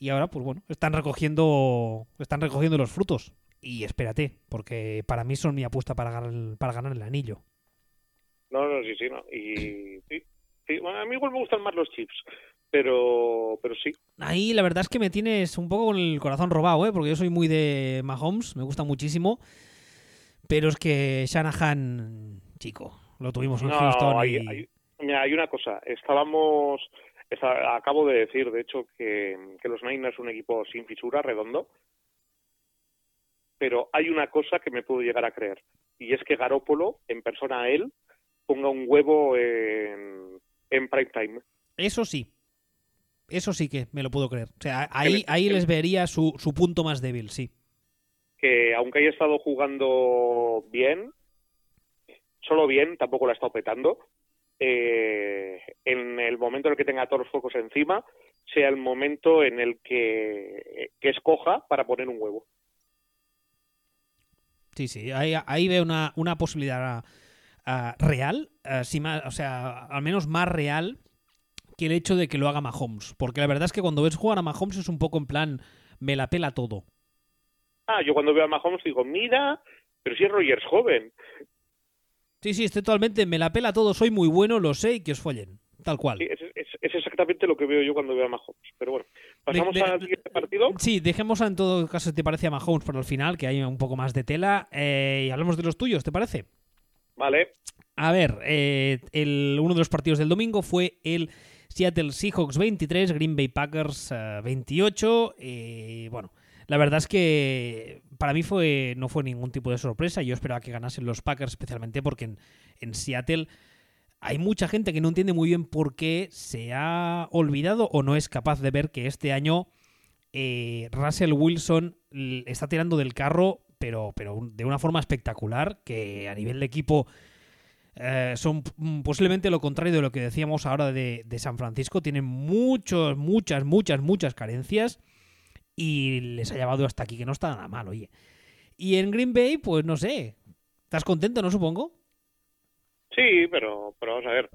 Y ahora, pues bueno, están recogiendo, están recogiendo los frutos. Y espérate, porque para mí son mi apuesta para ganar, para ganar el anillo. No, no, sí, sí, no. Y sí, sí. a mí igual me gustan más los chips, pero, pero sí. Ahí la verdad es que me tienes un poco con el corazón robado, ¿eh? porque yo soy muy de Mahomes, me gusta muchísimo. Pero es que Shanahan, chico, lo tuvimos en Houston. Hay, hay, hay, una cosa, estábamos, acabo de decir, de hecho, que, que los Niners son un equipo sin fisura, redondo. Pero hay una cosa que me puedo llegar a creer, y es que Garópolo, en persona a él, ponga un huevo en, en prime time. Eso sí. Eso sí que me lo puedo creer. O sea, ahí, ahí les vería su, su punto más débil, sí que aunque haya estado jugando bien, solo bien, tampoco la ha estado petando, eh, en el momento en el que tenga todos los focos encima, sea el momento en el que, escoja para poner un huevo. Sí, sí, ahí, ahí veo una, una posibilidad uh, real, uh, más, o sea, al menos más real que el hecho de que lo haga Mahomes. Porque la verdad es que cuando ves jugar a Mahomes es un poco en plan, me la pela todo. Ah, yo cuando veo a Mahomes digo, mira, pero si es Rogers joven. Sí, sí, estoy totalmente, me la pela todo, soy muy bueno, lo sé y que os follen, tal cual. Sí, es, exactamente lo que veo yo cuando veo a Mahomes. Pero bueno, pasamos al siguiente partido. Sí, dejemos en todo caso, te parece a Mahomes para el final, que hay un poco más de tela, eh, y hablamos de los tuyos, ¿te parece? Vale. A ver, eh, el, uno de los partidos del domingo fue el Seattle Seahawks 23, Green Bay Packers 28. Eh, bueno, la verdad es que para mí fue no fue ningún tipo de sorpresa. Yo esperaba que ganasen los Packers, especialmente porque en, Seattle hay mucha gente que no entiende muy bien por qué se ha olvidado o no es capaz de ver que este año eh, Russell Wilson está tirando del carro, pero, pero de una forma espectacular, que a nivel de equipo eh, son posiblemente lo contrario de lo que decíamos ahora de, San Francisco. Tienen muchos, muchas, muchas, muchas carencias y les ha llevado hasta aquí, que no está nada mal, oye. Y en Green Bay, pues no sé. ¿Estás contento, no supongo? Sí, pero, pero vamos a ver.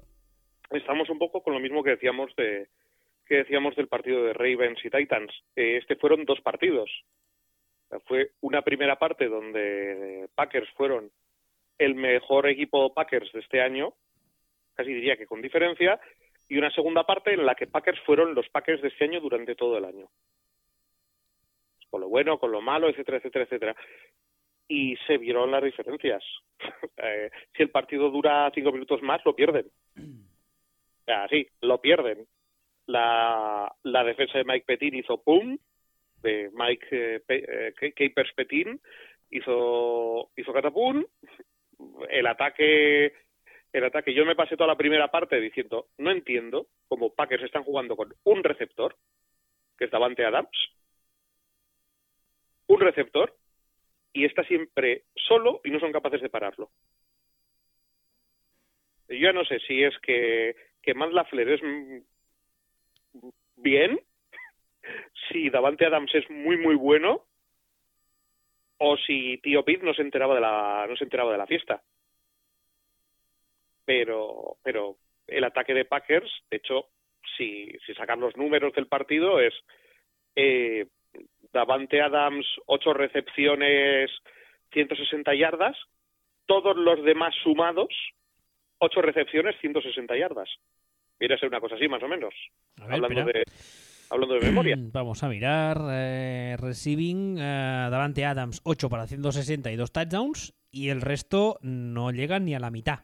Estamos un poco con lo mismo que decíamos de que decíamos del partido de Ravens y Titans. Este fueron dos partidos. Fue una primera parte donde Packers fueron el mejor equipo Packers de este año, casi diría que con diferencia, y una segunda parte en la que Packers fueron los Packers de este año durante todo el año con lo bueno, con lo malo, etcétera, etcétera, etcétera. Y se vieron las diferencias. Eh, si el partido dura cinco minutos más, lo pierden. Así, lo pierden. La, la defensa de Mike Petin hizo pum, de Mike eh, eh Petin hizo, hizo catapum. El ataque el ataque. Yo me pasé toda la primera parte diciendo, no entiendo cómo Packers están jugando con un receptor, que es Davante Adams, un receptor y está siempre solo y no son capaces de pararlo. Yo ya no sé si es que, que Matt Lafleur es bien, si Davante Adams es muy muy bueno, o si Tío Pete no se enteraba de la, no se enteraba de la fiesta. Pero, pero el ataque de Packers, de hecho, si, si sacan los números del partido, es eh, Davante Adams, ocho recepciones, 160 yardas. Todos los demás sumados, ocho recepciones, 160 yardas. Viene a ser una cosa así, más o menos. hablando, de, hablando de memoria. Vamos a mirar. Eh, receiving, eh, Davante Adams, 8 para 162 touchdowns. Y el resto no llegan ni a la mitad.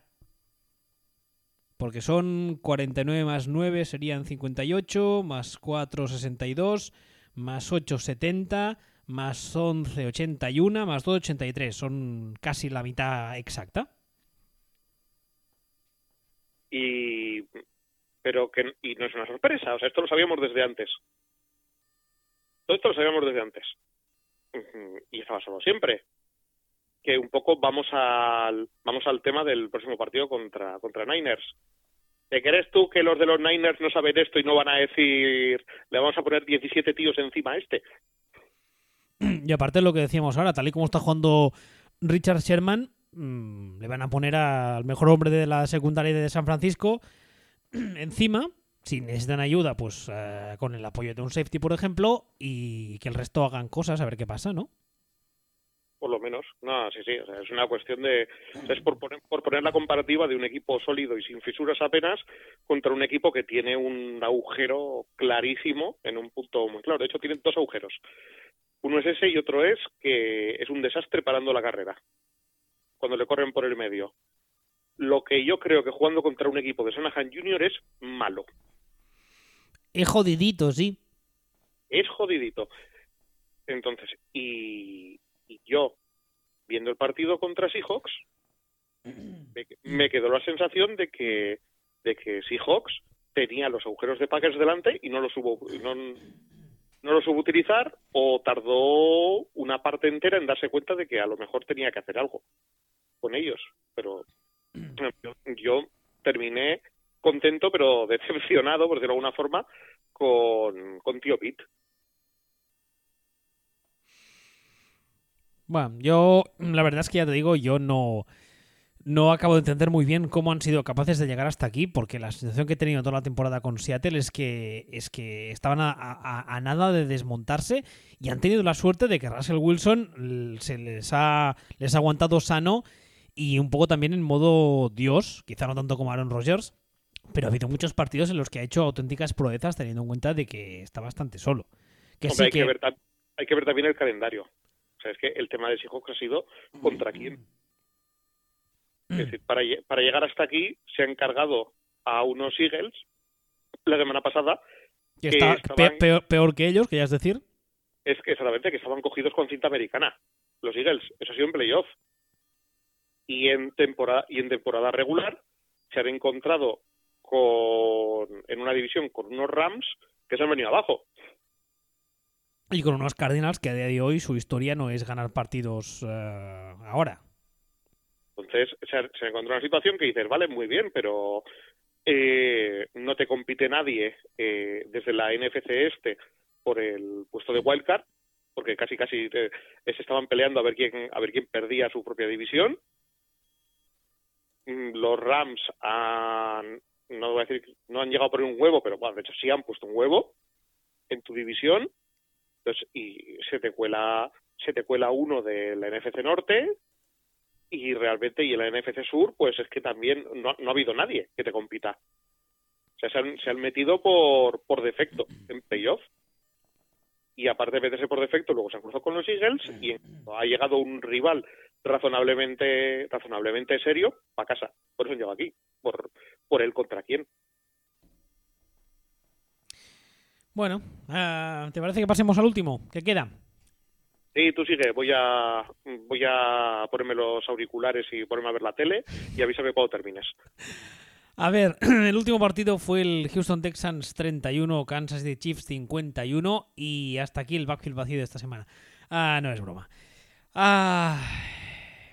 Porque son 49 más 9 serían 58, más 4, 62 más 8,70, más 11,81, más 2,83. Son casi la mitad exacta. Y pero que y no es una sorpresa, o sea, esto lo sabíamos desde antes. Todo esto lo sabíamos desde antes. Y estaba solo siempre. que un poco vamos al vamos al tema del próximo partido contra contra Niners. ¿Te crees tú que los de los Niners no saben esto y no van a decir le vamos a poner 17 tíos encima a este? Y aparte de lo que decíamos ahora, tal y como está jugando Richard Sherman, mm, le van a poner al mejor hombre de la secundaria de San Francisco encima, si necesitan ayuda, pues eh, con el apoyo de un safety, por ejemplo, y que el resto hagan cosas, a ver qué pasa, ¿no? por lo menos. No, sí, sí, o sea, es una cuestión de... Es por poner, por poner la comparativa de un equipo sólido y sin fisuras apenas contra un equipo que tiene un agujero clarísimo en un punto muy claro. De hecho, tienen dos agujeros. Uno es ese y otro es que es un desastre parando la carrera, cuando le corren por el medio. Lo que yo creo que jugando contra un equipo de Sanahan Junior es malo. Es jodidito, sí. Es jodidito. Entonces, y, y yo, viendo el partido contra Seahawks, me, me quedó la sensación de que, de que Seahawks tenía los agujeros de Packers delante y no los hubo, no, no lo supo utilizar o tardó una parte entera en darse cuenta de que a lo mejor tenía que hacer algo con ellos. Pero yo, terminé contento pero decepcionado, por decirlo de alguna forma, con, con Tío Pete. Bueno, yo la verdad es que ya te digo, yo no, no acabo de entender muy bien cómo han sido capaces de llegar hasta aquí, porque la sensación que he tenido toda la temporada con Seattle es que, es que estaban a, a- nada de desmontarse y han tenido la suerte de que Russell Wilson se les ha, les ha aguantado sano y un poco también en modo Dios, quizá no tanto como Aaron Rodgers, pero ha habido muchos partidos en los que ha hecho auténticas proezas teniendo en cuenta de que está bastante solo. Que Hombre, sí hay, que... que ver, tam- hay que ver también el calendario. O sea, es que el tema de Seahawks ha sido contra quién. Es decir, para, lle- para llegar hasta aquí se han cargado a unos Eagles la semana pasada, que que está estaban- pe- peor, peor que ellos, que ya es decir. es que exactamente que estaban cogidos con cinta americana. Los Eagles, eso ha sido en playoff. Y en temporada, y en temporada regular se han encontrado con, en una división con unos Rams que se han venido abajo. Y con unos Cardinals que a día de hoy su historia no es ganar partidos eh, ahora. Entonces se se ha encontrado una situación que dices, vale, muy bien, pero eh, no te compite nadie eh, desde la NFC este por el puesto de wildcard, porque casi casi eh, se estaban peleando a ver quién a ver quién perdía su propia división. Los Rams han no voy a decir no han llegado a poner un huevo, pero bueno, de hecho sí han puesto un huevo en tu división. Entonces, y se te cuela se te cuela uno de la NFC Norte y realmente y en la NFC Sur pues es que también no, no ha habido nadie que te compita. O sea se han, se han metido por por defecto en playoff. Y aparte de meterse por defecto luego se han cruzado con los Eagles y ha llegado un rival razonablemente razonablemente serio para casa por eso llegado aquí por por el contra quién Bueno, ah, ¿te parece que pasemos al último? ¿Qué queda? Sí, tú sigue, voy a voy a ponerme los auriculares y ponerme a ver la tele y avísame cuando termines. A ver, el último partido fue el Houston Texans 31, Kansas City Chiefs 51 y hasta aquí el backfield vacío de esta semana. Ah, no es broma. Ah,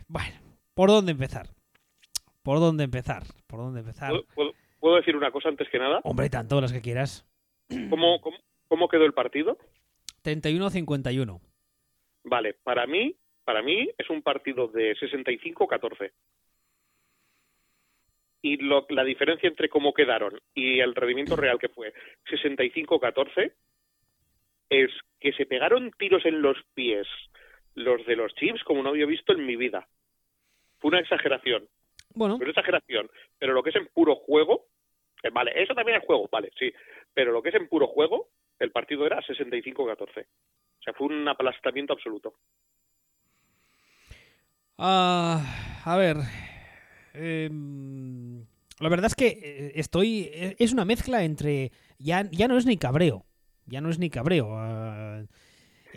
bueno, ¿por dónde empezar? ¿Por dónde empezar? ¿Por dónde empezar? ¿Puedo, puedo- puedo decir una cosa antes que nada? Hombre, tanto las que quieras. ¿Cómo, cómo, cómo quedó el partido? 31-51. Vale, para mí, para mí es un partido de 65-14. Y lo- la diferencia entre cómo quedaron y el rendimiento real que fue 65-14 es que se pegaron tiros en los pies los de los Chiefs como no había visto en mi vida. Fue una exageración, Bueno, fue una exageración, pero lo que es en puro juego, eh, vale, eso también es juego, vale, sí, pero lo que es en puro juego, el partido era 65-14. O sea, fue un aplastamiento absoluto. Ah, a ver. em, la verdad es que eh, estoy. eh, Es una mezcla entre. Ya, ya no es ni cabreo. Ya no es ni cabreo. ah,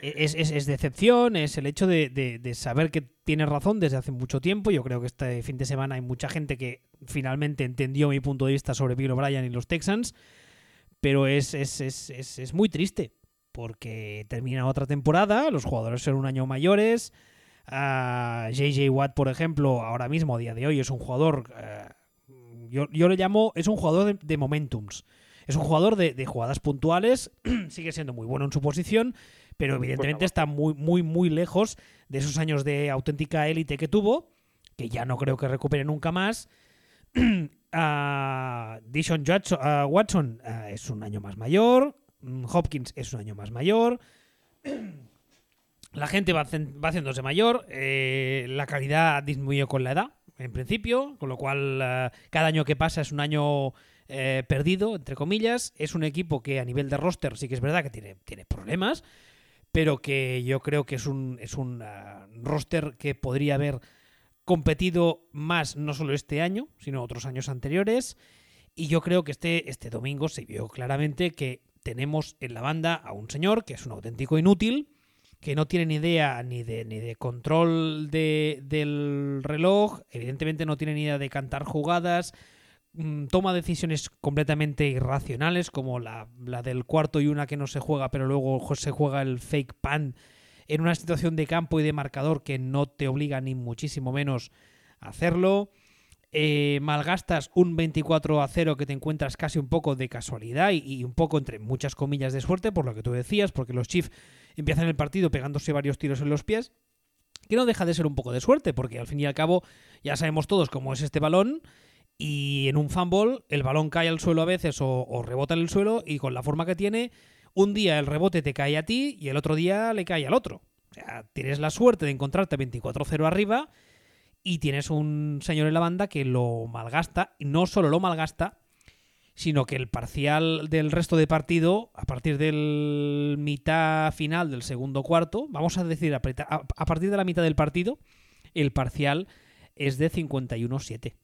es, es- es decepción, es el hecho de, de- saber que tienes razón desde hace mucho tiempo. Yo creo que este fin de semana hay mucha gente que finalmente entendió mi punto de vista sobre Bill O'Brien y los Texans. Pero es, es, muy triste. Porque termina otra temporada, los jugadores son un año mayores. JJ Watt, por ejemplo, ahora mismo, a día de hoy, es un jugador. eh, yo, yo le llamo. Es un jugador de, de momentums. Es un jugador de, de jugadas puntuales. sigue siendo muy bueno en su posición. Pero evidentemente está muy, muy, muy lejos de esos años de auténtica élite que tuvo. Que ya no creo que recupere nunca más. Dishon Watson, ah, es un año más mayor. Mm, Hopkins es un año más mayor. La gente va, haciéndose mayor. eh, la calidad disminuyó con la edad, en principio. Con lo cual, ah, cada año que pasa es un año eh, perdido, entre comillas. Es un equipo que a nivel de roster sí que es verdad que tiene, tiene problemas. Pero que yo creo que es un, es un ah, roster que podría haber competido más no solo este año, sino otros años anteriores. Y yo creo que este, este domingo se vio claramente que tenemos en la banda a un señor que es un auténtico inútil, que no tiene ni idea ni de, ni de control de- del reloj, evidentemente no tiene ni idea de cantar jugadas, toma decisiones completamente irracionales, como la, la del cuarto y una que no se juega, pero luego se juega el fake pan en una situación de campo y de marcador que no te obliga ni muchísimo menos a hacerlo. Eh, malgastas un 24 a 0 que te encuentras casi un poco de casualidad y, y un poco entre muchas comillas de suerte, por lo que tú decías, porque los Chiefs empiezan el partido pegándose varios tiros en los pies, que no deja de ser un poco de suerte, porque al fin y al cabo ya sabemos todos cómo es este balón y en un fumble el balón cae al suelo a veces o, o rebota en el suelo y con la forma que tiene, un día el rebote te cae a ti y el otro día le cae al otro. O sea, tienes la suerte de encontrarte 24-0 arriba y tienes un señor en la banda que lo malgasta, y no solo lo malgasta, sino que el parcial del resto de partido, a partir del mitad final del segundo cuarto, vamos a decir, a partir de la mitad del partido, el parcial es de 51-7.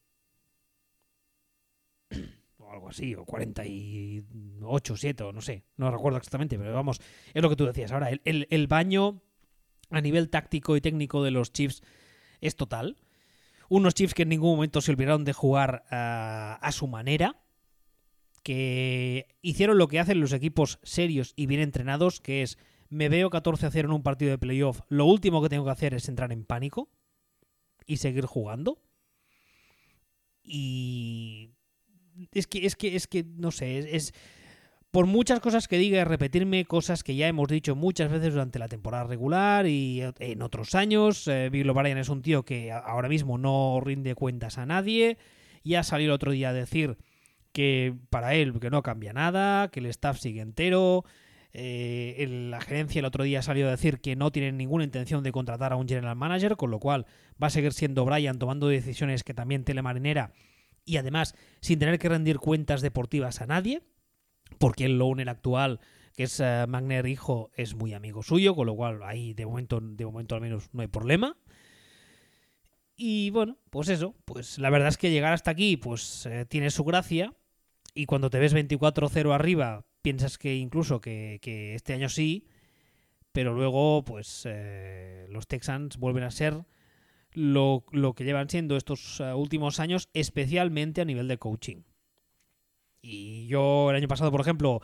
O algo así, o 48-7, o no sé, no recuerdo exactamente, pero vamos, es lo que tú decías. Ahora, el, el- el baño a nivel táctico y técnico de los Chiefs es total. Unos Chiefs que en ningún momento se olvidaron de jugar ah, a su manera, que hicieron lo que hacen los equipos serios y bien entrenados, que es me veo 14 a 0 en un partido de playoff, lo último que tengo que hacer es entrar en pánico y seguir jugando. Y es que es que es que no sé, es, es- por muchas cosas que diga, repetirme cosas que ya hemos dicho muchas veces durante la temporada regular y en otros años. Eh, Bill O'Brien es un tío que ahora mismo no rinde cuentas a nadie. Ya salió el otro día a decir que para él que no cambia nada, que el staff sigue entero. Eh, la gerencia el otro día salió a decir que no tienen ninguna intención de contratar a un general manager, con lo cual va a seguir siendo Brian tomando decisiones que también telemarinera y además sin tener que rendir cuentas deportivas a nadie, porque el owner actual, que es eh, Magner hijo, es muy amigo suyo, con lo cual ahí de momento, de momento al menos no hay problema. Y bueno, pues eso, pues la verdad es que llegar hasta aquí pues eh, tiene su gracia y cuando te ves 24-0 arriba piensas que incluso que, que este año sí, pero luego pues eh, los Texans vuelven a ser lo, que llevan siendo estos eh, últimos años, especialmente a nivel de coaching. Y yo el año pasado, por ejemplo,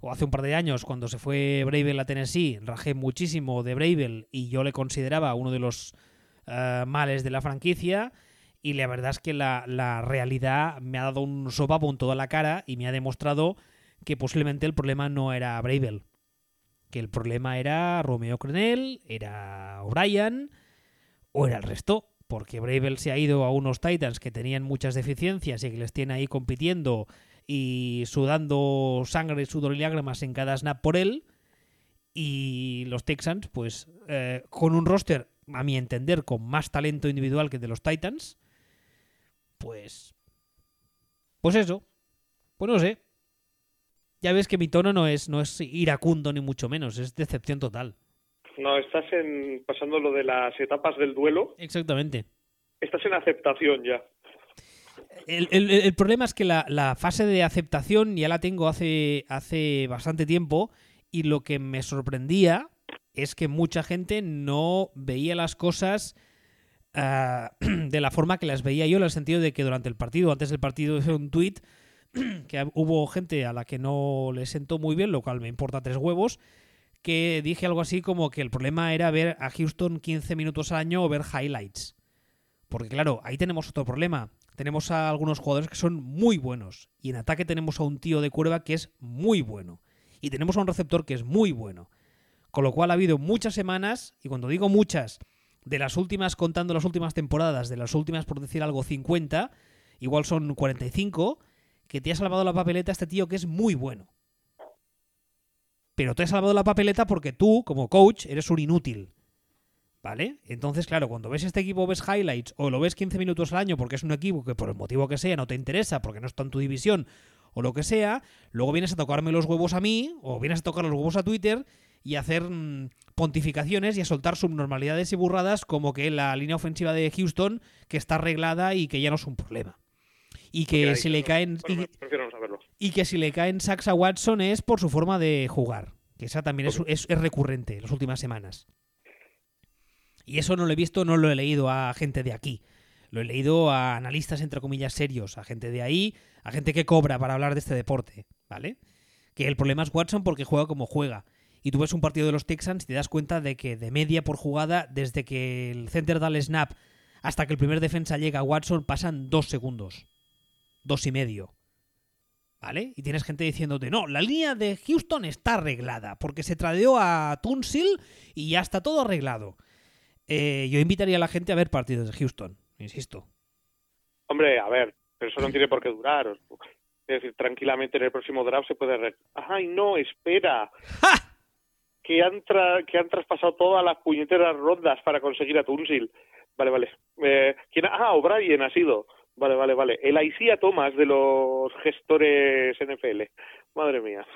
o hace un par de años, cuando se fue Bravel a Tennessee, rajé muchísimo de Bravel y yo le consideraba uno de los eh, males de la franquicia. Y la verdad es que la, la realidad me ha dado un sopapo en toda la cara y me ha demostrado que posiblemente el problema no era Bravel. Que el problema era Romeo Crenel, era O'Brien o era el resto. Porque Bravel se ha ido a unos Titans que tenían muchas deficiencias y que les tiene ahí compitiendo y sudando sangre, sudor y lágrimas en cada snap por él. Y los Texans, pues, eh, con un roster, a mi entender, con más talento individual que de los Titans, pues. Pues eso. Pues no sé. Ya ves que mi tono no es, no es iracundo ni mucho menos, es decepción total. No, estás en, pasando lo de las etapas del duelo, Exactamente. estás en aceptación ya. El, el- el problema es que la, la fase de aceptación ya la tengo hace, hace bastante tiempo y lo que me sorprendía es que mucha gente no veía las cosas ah, de la forma que las veía yo, en el sentido de que durante el partido, antes del partido, hice un tweet que hubo gente a la que no le sentó muy bien, lo cual me importa tres huevos, que dije algo así como que el problema era ver a Houston 15 minutos al año o ver highlights. Porque claro, ahí tenemos otro problema. Tenemos a algunos jugadores que son muy buenos. Y en ataque tenemos a un tío de curva que es muy bueno. Y tenemos a un receptor que es muy bueno. Con lo cual ha habido muchas semanas, y cuando digo muchas, de las últimas, contando las últimas temporadas, de las últimas, por decir algo, 50, igual son 45, que te ha salvado la papeleta este tío que es muy bueno. Pero te ha salvado la papeleta porque tú, como coach, eres un inútil. ¿Vale? Entonces, claro, cuando ves este equipo, ves highlights o lo ves 15 minutos al año porque es un equipo que por el motivo que sea no te interesa, porque no está en tu división o lo que sea, luego vienes a tocarme los huevos a mí o vienes a tocar los huevos a Twitter y a hacer mm, pontificaciones y a soltar subnormalidades y burradas como que la línea ofensiva de Houston que está arreglada y que ya no es un problema. Y que si le caen y, que si le caen sacks a Watson es por su forma de jugar, que esa también es, es, es recurrente en las últimas semanas. Y eso no lo he visto, no lo he leído a gente de aquí. Lo he leído a analistas, entre comillas, serios, a gente de ahí, a gente que cobra para hablar de este deporte, ¿vale? Que el problema es Watson porque juega como juega. Y tú ves un partido de los Texans y te das cuenta de que de media por jugada, desde que el center da el snap hasta que el primer defensa llega a Watson, pasan dos segundos. Dos y medio. ¿Vale? Y tienes gente diciéndote, no, la línea de Houston está arreglada, porque se tradeó a Tunsil y ya está todo arreglado. Eh, yo invitaría a la gente a ver partidos de Houston, insisto. Hombre, a ver, pero eso no tiene por qué durar. Es decir, tranquilamente en el próximo draft se puede... ¡Ay, no, espera! Que han, que han traspasado todas las puñeteras rondas para conseguir a Tunsil. Vale, vale. Eh, ¿quién Ah, O'Brien ha sido. Vale, vale, vale. El Isaiah Thomas de los gestores NFL. Madre mía.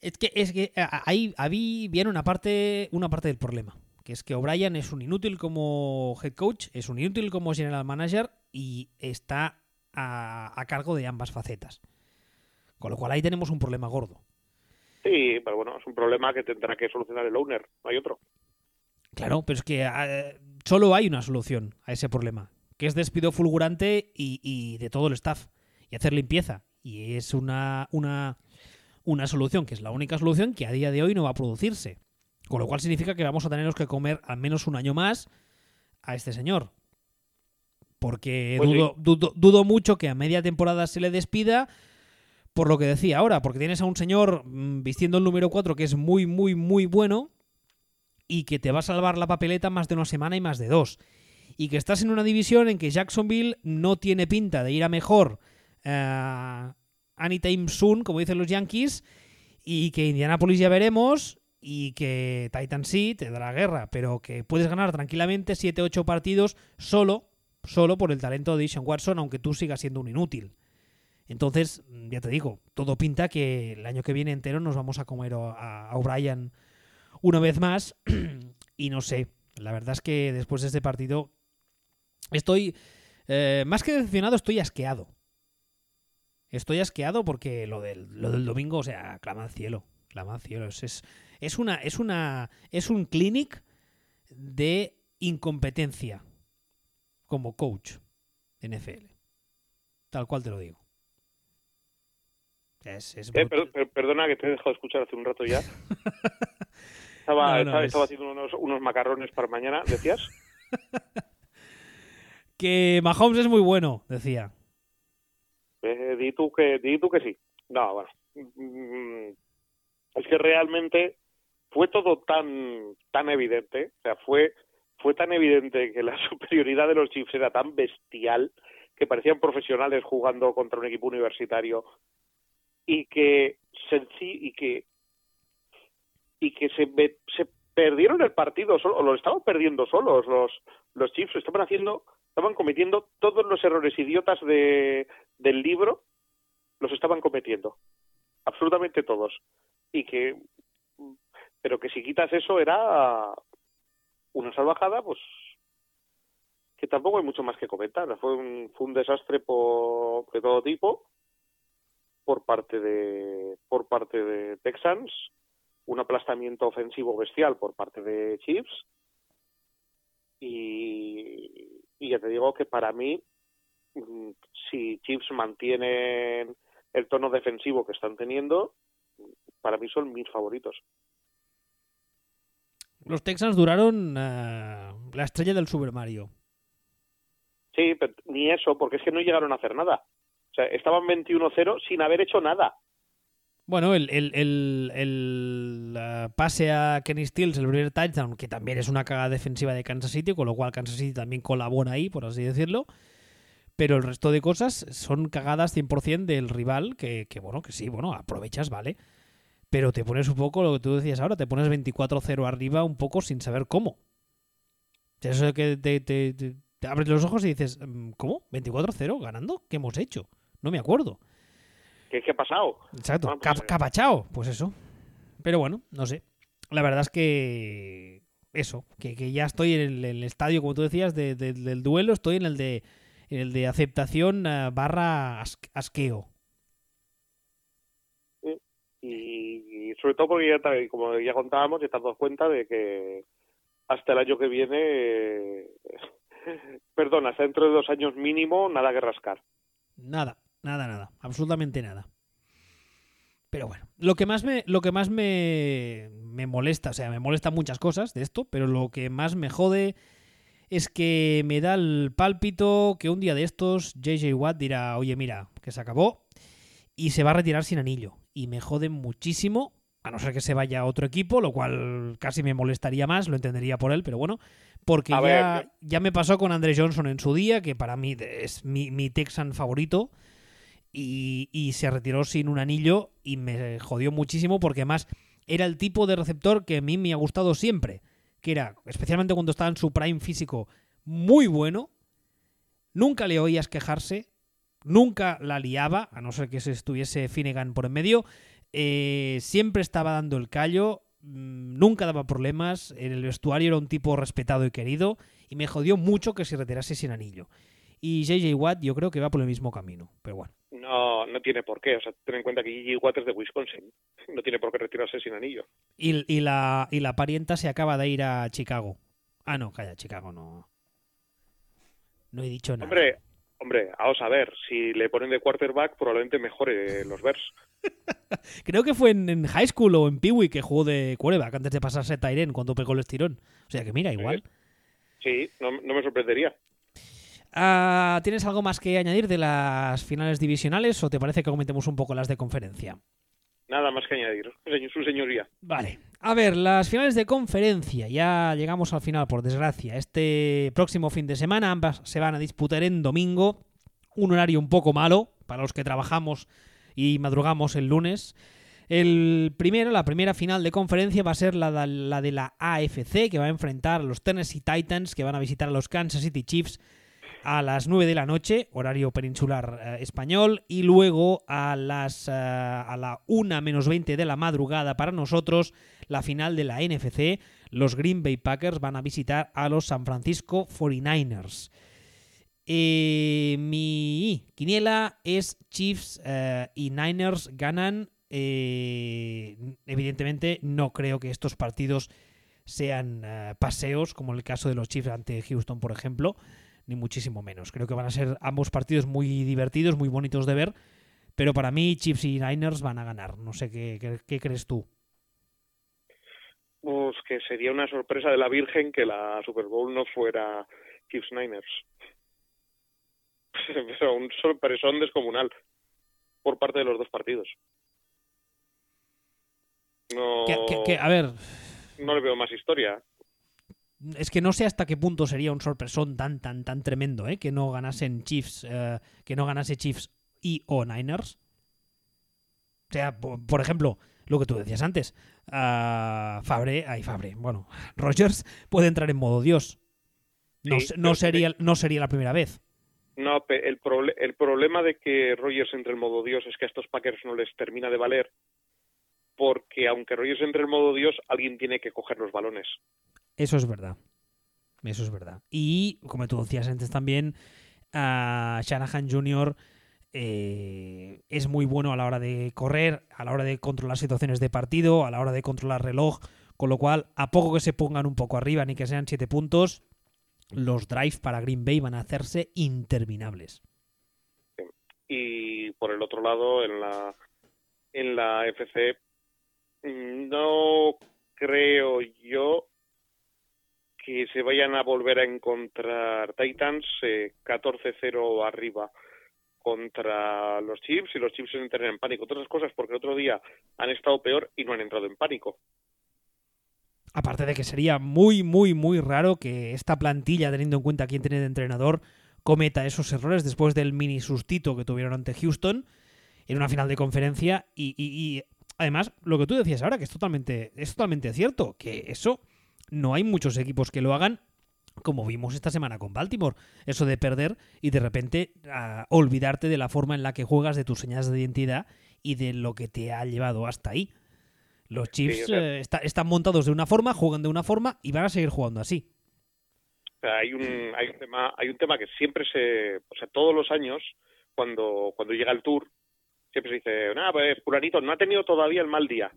Es que, es que ahí, ahí viene una parte, una parte del problema que es que O'Brien es un inútil como head coach, es un inútil como general manager y está a, cargo de ambas facetas. Con lo cual ahí tenemos un problema gordo. Sí, pero bueno, es un problema que tendrá que solucionar el owner, no hay otro. Claro, pero es que eh, solo hay una solución a ese problema, que es despido fulgurante y, de todo el staff y hacer limpieza. Y es una, una, una solución, que es la única solución que a día de hoy no va a producirse. Con lo cual significa que vamos a tener que comer al menos un año más a este señor. Porque pues dudo, dudo, mucho que a media temporada se le despida por lo que decía ahora, porque tienes a un señor mm, vistiendo el número 4 que es muy, muy, muy bueno y que te va a salvar la papeleta más de una semana y más de dos. Y que estás en una división en que Jacksonville no tiene pinta de ir a mejor uh, anytime soon, como dicen los Yankees, y que Indianapolis ya veremos, y que Titan sí te dará guerra, pero que puedes ganar tranquilamente 7-8 partidos solo, solo por el talento de Dishon Watson, aunque tú sigas siendo un inútil. Entonces, ya te digo, todo pinta que el año que viene entero nos vamos a comer a, O'Brien una vez más. y no sé, la verdad es que después de este partido estoy, eh, más que decepcionado, estoy asqueado. Estoy asqueado porque lo del, lo del domingo, o sea, clama al cielo. Clama al cielo. es, es una, es una, es un clinic de incompetencia como coach de NFL. Tal cual te lo digo. Es, eh, perdona que te he dejado de escuchar hace un rato ya. estaba, estaba, haciendo unos, unos macarrones para mañana, ¿decías? que Mahomes es muy bueno, decía. Eh, di, tú que, di tú que sí. No, bueno. Mm, es que realmente fue todo tan tan evidente, o sea, fue fue tan evidente que la superioridad de los Chiefs era tan bestial que parecían profesionales jugando contra un equipo universitario y que y que y que se, se perdieron el partido solo, o lo estaban perdiendo solos los los Chiefs, estaban haciendo estaban cometiendo todos los errores idiotas de del libro los estaban cometiendo absolutamente todos y que pero que si quitas eso era una salvajada, pues que tampoco hay mucho más que comentar. Fue un, fue un desastre por, de todo tipo por parte de por parte de Texans, un aplastamiento ofensivo bestial por parte de Chiefs y, y ya te digo que para mí mm, si Chiefs mantienen el tono defensivo que están teniendo, para mí son mis favoritos. Los Texans duraron eh, la estrella del Super Mario. Sí, pero ni eso, porque es que no llegaron a hacer nada. O sea, estaban 21-0 sin haber hecho nada. Bueno, el, el, el, el uh, pase a Kenny Stills, el primer touchdown, que también es una cagada defensiva de Kansas City, con lo cual Kansas City también colabora ahí, por así decirlo. Pero el resto de cosas son cagadas 100% del rival, que, que bueno, que sí, bueno, aprovechas, vale. Pero te pones un poco lo que tú decías ahora, te pones 24-0 arriba un poco sin saber cómo. Eso es que te, te, te, te abres los ojos y dices, mm, ¿cómo? ¿24-0 ganando? ¿Qué hemos hecho? No me acuerdo. ¿Qué, ha pasado? Exacto, Vamos cap- a ver. capachao, pues eso. Pero bueno, no sé. La verdad es que eso, que, que ya estoy en el, estadio, como tú decías, de- de- del duelo, estoy en el de en el de aceptación eh, barra as- asqueo. Y, y sobre todo porque ya, como ya contábamos, ya te has dado cuenta de que hasta el año que viene, eh, perdón, hasta dentro de dos años mínimo, nada que rascar. Nada, nada, nada, absolutamente nada. Pero bueno, lo que más me, lo que más me, me molesta, o sea, me molesta muchas cosas de esto, pero lo que más me jode es que me da el pálpito que un día de estos JJ Watt dirá, oye, mira, que se acabó y se va a retirar sin anillo. Y me jode muchísimo, a no ser que se vaya a otro equipo, lo cual casi me molestaría más, lo entendería por él, pero bueno, porque ya, ya me pasó con Andre Johnson en su día, que para mí es mi, mi Texan favorito, y, se retiró sin un anillo y me jodió muchísimo porque además era el tipo de receptor que a mí me ha gustado siempre, que era, especialmente cuando estaba en su prime físico, muy bueno, nunca le oías quejarse, nunca la liaba, a no ser que se estuviese Finnegan por en medio, eh, siempre estaba dando el callo, mm, nunca daba problemas, en el vestuario era un tipo respetado y querido, y me jodió mucho que se retirase sin anillo. Y JJ Watt yo creo que va por el mismo camino, pero bueno. No, no tiene por qué. O sea, ten en cuenta que Gigi Watt es de Wisconsin. No tiene por qué retirarse sin anillo. Y, y la, y la parienta se acaba de ir a Chicago. Ah, no, calla, Chicago no. No he dicho nada. Hombre, hombre, vamos a ver. Si le ponen de quarterback, probablemente mejore los Bears. Creo que fue en, en high school o en Peewee que jugó de quarterback antes de pasarse a Tyren cuando pegó el estirón. O sea que mira, igual. Sí, no, no me sorprendería. Ah, ¿Tienes algo más que añadir de las finales divisionales o te parece que comentemos un poco las de conferencia? Nada más que añadir. Su señoría. Vale. A ver, las finales de conferencia. Ya llegamos al final, por desgracia. Este próximo fin de semana ambas se van a disputar en domingo. Un horario un poco malo para los que trabajamos y madrugamos el lunes. El primero, la primera final de conferencia va a ser la de la, de la AFC, que va a enfrentar a los Tennessee Titans, que van a visitar a los Kansas City Chiefs a las 9 de la noche, horario peninsular eh, español, y luego a las eh, a la 1 menos 20 de la madrugada para nosotros, la final de la NFC, los Green Bay Packers van a visitar a los San Francisco 49ers. Eh, mi quiniela es Chiefs y Niners ganan. Evidentemente no creo que estos partidos sean paseos, como el caso de los Chiefs ante Houston, por ejemplo ni muchísimo menos. Creo que van a ser ambos partidos muy divertidos, muy bonitos de ver, pero para mí Chiefs y Niners van a ganar. No sé qué, qué, qué crees tú. Pues que sería una sorpresa de la Virgen que la Super Bowl no fuera Chiefs Niners. Pero un sorpresón descomunal por parte de los dos partidos. No, Que- que- que, a ver, no le veo más historia. Es que no sé hasta qué punto sería un sorpresón tan, tan, tan tremendo, ¿eh? Que no ganasen Chiefs, eh, que no ganase Chiefs y o Niners. O sea, por, por ejemplo, lo que tú decías antes, ah, Fabre, ay Fabre, bueno, Rogers puede entrar en modo Dios. No, Sí, no sería, no sería la primera vez. No, el, el problema de que Rogers entre en modo Dios es que a estos Packers no les termina de valer, porque aunque Rogers entre en modo Dios, alguien tiene que coger los balones. Eso es verdad. Eso es verdad. Y, como tú decías antes también, a Shanahan Jr. eh, es muy bueno a la hora de correr, a la hora de controlar situaciones de partido, a la hora de controlar reloj, con lo cual, a poco que se pongan un poco arriba, ni que sean siete puntos, los drives para Green Bay van a hacerse interminables. y por el otro lado en la en la FC mm, no creo yo y se vayan a volver a encontrar Titans 14-0 arriba contra los Chiefs y los Chiefs entren en pánico. Otras cosas porque el otro día han estado peor y no han entrado en pánico. Aparte de que sería muy, muy, muy raro que esta plantilla, teniendo en cuenta quién tiene de entrenador, cometa esos errores después del mini sustito que tuvieron ante Houston en una final de conferencia. Y, además, lo que tú decías ahora, que es totalmente, es totalmente cierto, que eso no hay muchos equipos que lo hagan como vimos esta semana con Baltimore, eso de perder y de repente ah, olvidarte de la forma en la que juegas, de tus señales de identidad y de lo que te ha llevado hasta ahí. Los Chiefs eh, están montados de una forma, juegan de una forma y van a seguir jugando así. hay un, hay un tema, hay un tema que siempre se, o sea, todos los años cuando cuando llega el Tour siempre se dice, nada, pues Puranito no ha tenido todavía el mal día.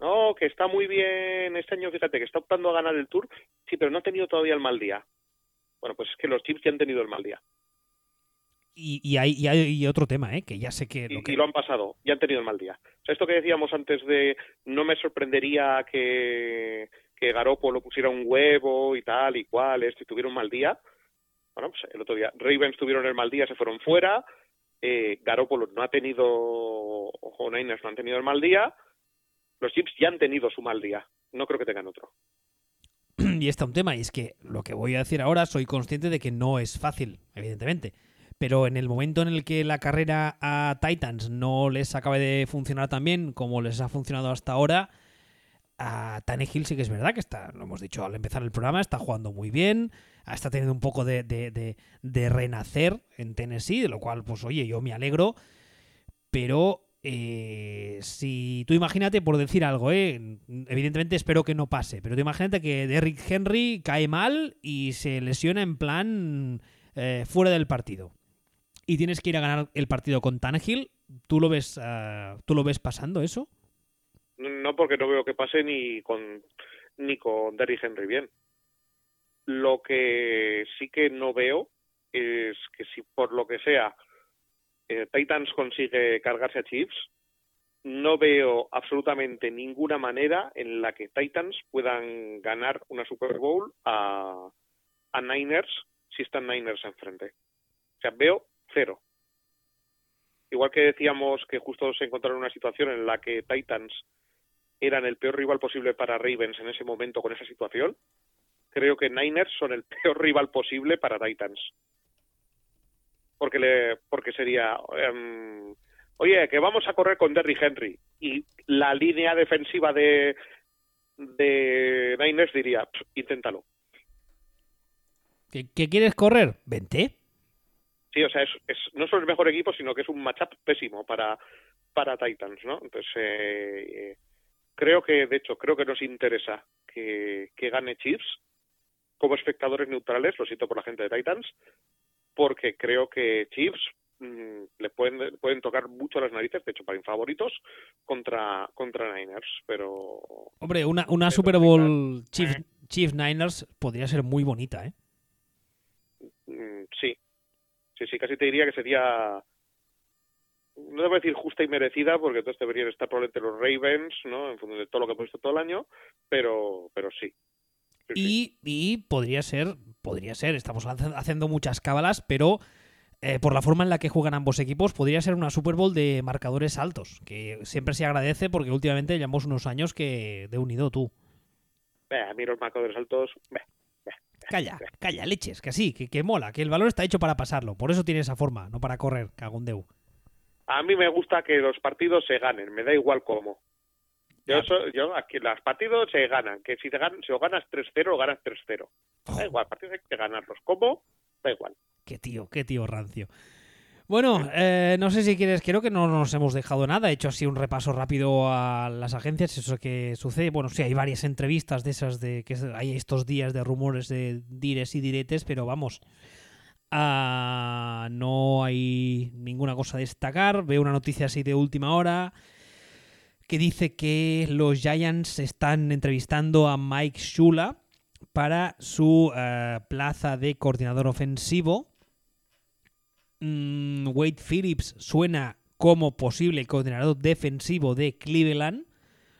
No, que está muy bien este año, fíjate, que está optando a ganar el Tour, sí, pero no ha tenido todavía el mal día. Bueno, pues es que los Chiefs ya han tenido el mal día. Y, y, hay, y hay otro tema, ¿eh? que ya sé que lo, y, lo han pasado, ya han tenido el mal día. O sea, esto que decíamos antes de no me sorprendería que, que lo pusiera un huevo y tal y cual, esto, y tuviera un mal día. Bueno, pues el otro día Ravens tuvieron el mal día, se fueron fuera. Eh, Garoppolo no ha tenido, o Niners no han tenido el mal día los Chips ya han tenido su mal día. No creo que tengan otro. Y está un tema, y es que lo que voy a decir ahora, soy consciente de que no es fácil, evidentemente. Pero en el momento en el que la carrera a Titans no les acabe de funcionar tan bien como les ha funcionado hasta ahora, a Tannehill sí que es verdad que está, lo hemos dicho al empezar el programa, está jugando muy bien, está teniendo un poco de, de, de renacer en Tennessee, de lo cual, pues oye, yo me alegro, pero eh, si tú imagínate, por decir algo, eh, evidentemente espero que no pase, pero tú imagínate que Derrick Henry cae mal y se lesiona en plan eh, fuera del partido. Y tienes que ir a ganar el partido con Tannehill. ¿Tú lo ves, ah, ¿tú lo ves pasando eso? No, porque no veo que pase ni con ni con Derrick Henry bien. Lo que sí que no veo es que si por lo que sea eh, Titans consigue cargarse a Chiefs, no veo absolutamente ninguna manera en la que Titans puedan ganar una Super Bowl a, a Niners si están Niners enfrente. O sea, veo cero. Igual que decíamos que justo se encontraron en una situación en la que Titans eran el peor rival posible para Ravens en ese momento con esa situación, creo que Niners son el peor rival posible para Titans porque le porque sería em, oye que vamos a correr con Derrick Henry y la línea defensiva de de Niners diría inténtalo ¿Qué, quieres correr? Vente. Sí, o sea, es, es, no solo el mejor equipo, sino que es un matchup pésimo para, para Titans, ¿no? Entonces, eh, creo que, de hecho, creo que nos interesa que, que gane Chiefs como espectadores neutrales, lo siento por la gente de Titans, porque creo que Chiefs mm, le pueden, pueden tocar mucho las narices, de hecho, para favoritos contra, contra Niners, pero... Hombre, una, una Super Bowl Chiefs, Chiefs Niners podría ser muy bonita, ¿eh? Mm, sí, sí, sí, casi te diría que sería no debo decir justa y merecida, porque entonces deberían estar probablemente los Ravens, ¿no? En función de todo lo que hemos visto todo el año, pero, pero sí. Y, y, podría ser podría ser, estamos haciendo muchas cábalas, pero eh, por la forma en la que juegan ambos equipos, podría ser una Super Bowl de marcadores altos, que siempre se agradece porque últimamente llevamos unos años que de unido tú. a mí los marcadores altos... calla, calla, leches, que sí, que, que, mola, que el balón está hecho para pasarlo, por eso tiene esa forma, no para correr, cagondeu. A mí me gusta que los partidos se ganen, me da igual cómo. Yo, yo aquí los partidos se ganan, que si, te ganas, si o ganas 3-0 o ganas 3-0. Da igual, partidos hay que ganarlos. ¿Cómo? Da igual. Qué tío, qué tío rancio. Bueno, eh, no sé si quieres, creo que no nos hemos dejado nada. He hecho así un repaso rápido a las agencias, eso que sucede. Bueno, sí, hay varias entrevistas de esas de que hay estos días de rumores de dires y diretes, pero vamos, ah, no hay ninguna cosa a destacar. Veo una noticia así de última hora que dice que los Giants están entrevistando a Mike Shula para su eh, plaza de coordinador ofensivo. Mm, Wade Phillips suena como posible coordinador defensivo de Cleveland,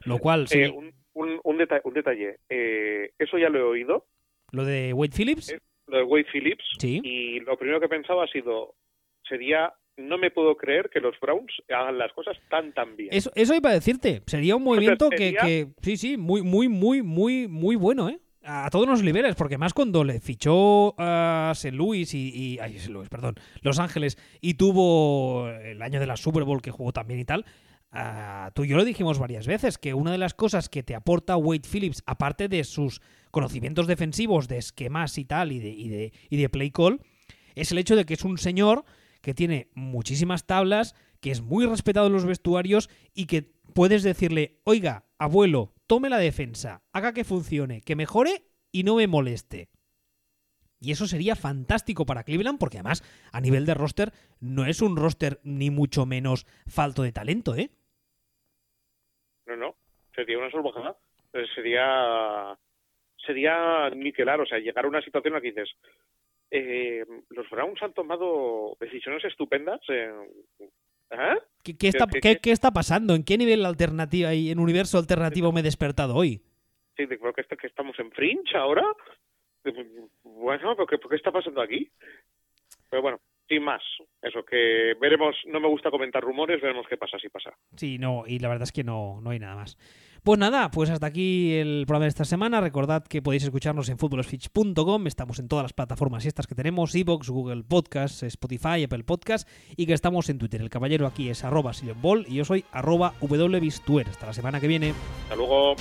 lo cual... Eh, un, un, detalle, eh, eso ya lo he oído, Lo de Wade Phillips. Eh, lo de Wade Phillips. Sí. Y lo primero que pensaba ha sido, sería, no me puedo creer que los Browns hagan las cosas tan, tan bien. Eso, eso iba a decirte. Sería un movimiento que, sería- que, sí, sí, muy, muy, muy, muy, muy bueno, ¿eh? A todos los niveles, porque más cuando le fichó a St. Louis y, y- ay, St. Louis, perdón, Los Ángeles y tuvo el año de la Super Bowl que jugó también y tal. tú y yo lo dijimos varias veces, que una de las cosas que te aporta Wade Phillips, aparte de sus conocimientos defensivos, de esquemas y tal, y de, y de, y de play call, es el hecho de que es un señor que tiene muchísimas tablas, que es muy respetado en los vestuarios y que puedes decirle, oiga, abuelo, tome la defensa, haga que funcione, que mejore y no me moleste. Y eso sería fantástico para Cleveland porque además a nivel de roster no es un roster ni mucho menos falto de talento, ¿eh? No, no, sería una salvajada. Sería, sería niquelar, o sea, llegar a una situación en la que dices, eh, los Browns han tomado decisiones estupendas. eh, ¿eh? ¿Qué, qué está, que- qué- que- qué está pasando? ¿En qué nivel alternativo y en universo alternativo me he despertado hoy? Sí, creo que, est- que estamos en Fringe ahora. De- Bueno, ¿pero qué, pero qué está pasando aquí? Pero bueno, sin más. Eso, que veremos, no me gusta comentar rumores, veremos qué pasa si pasa. Sí, no, y la verdad es que no, no hay nada más. Pues nada, pues hasta aquí el programa de esta semana. Recordad que podéis escucharnos en footballsfitch.com. Estamos en todas las plataformas y estas que tenemos: Evox, Google Podcast, Spotify, Apple Podcast. Y que estamos en Twitter. El caballero aquí es arroba Ball y yo soy arroba wbistuer. Hasta la semana que viene. Hasta luego.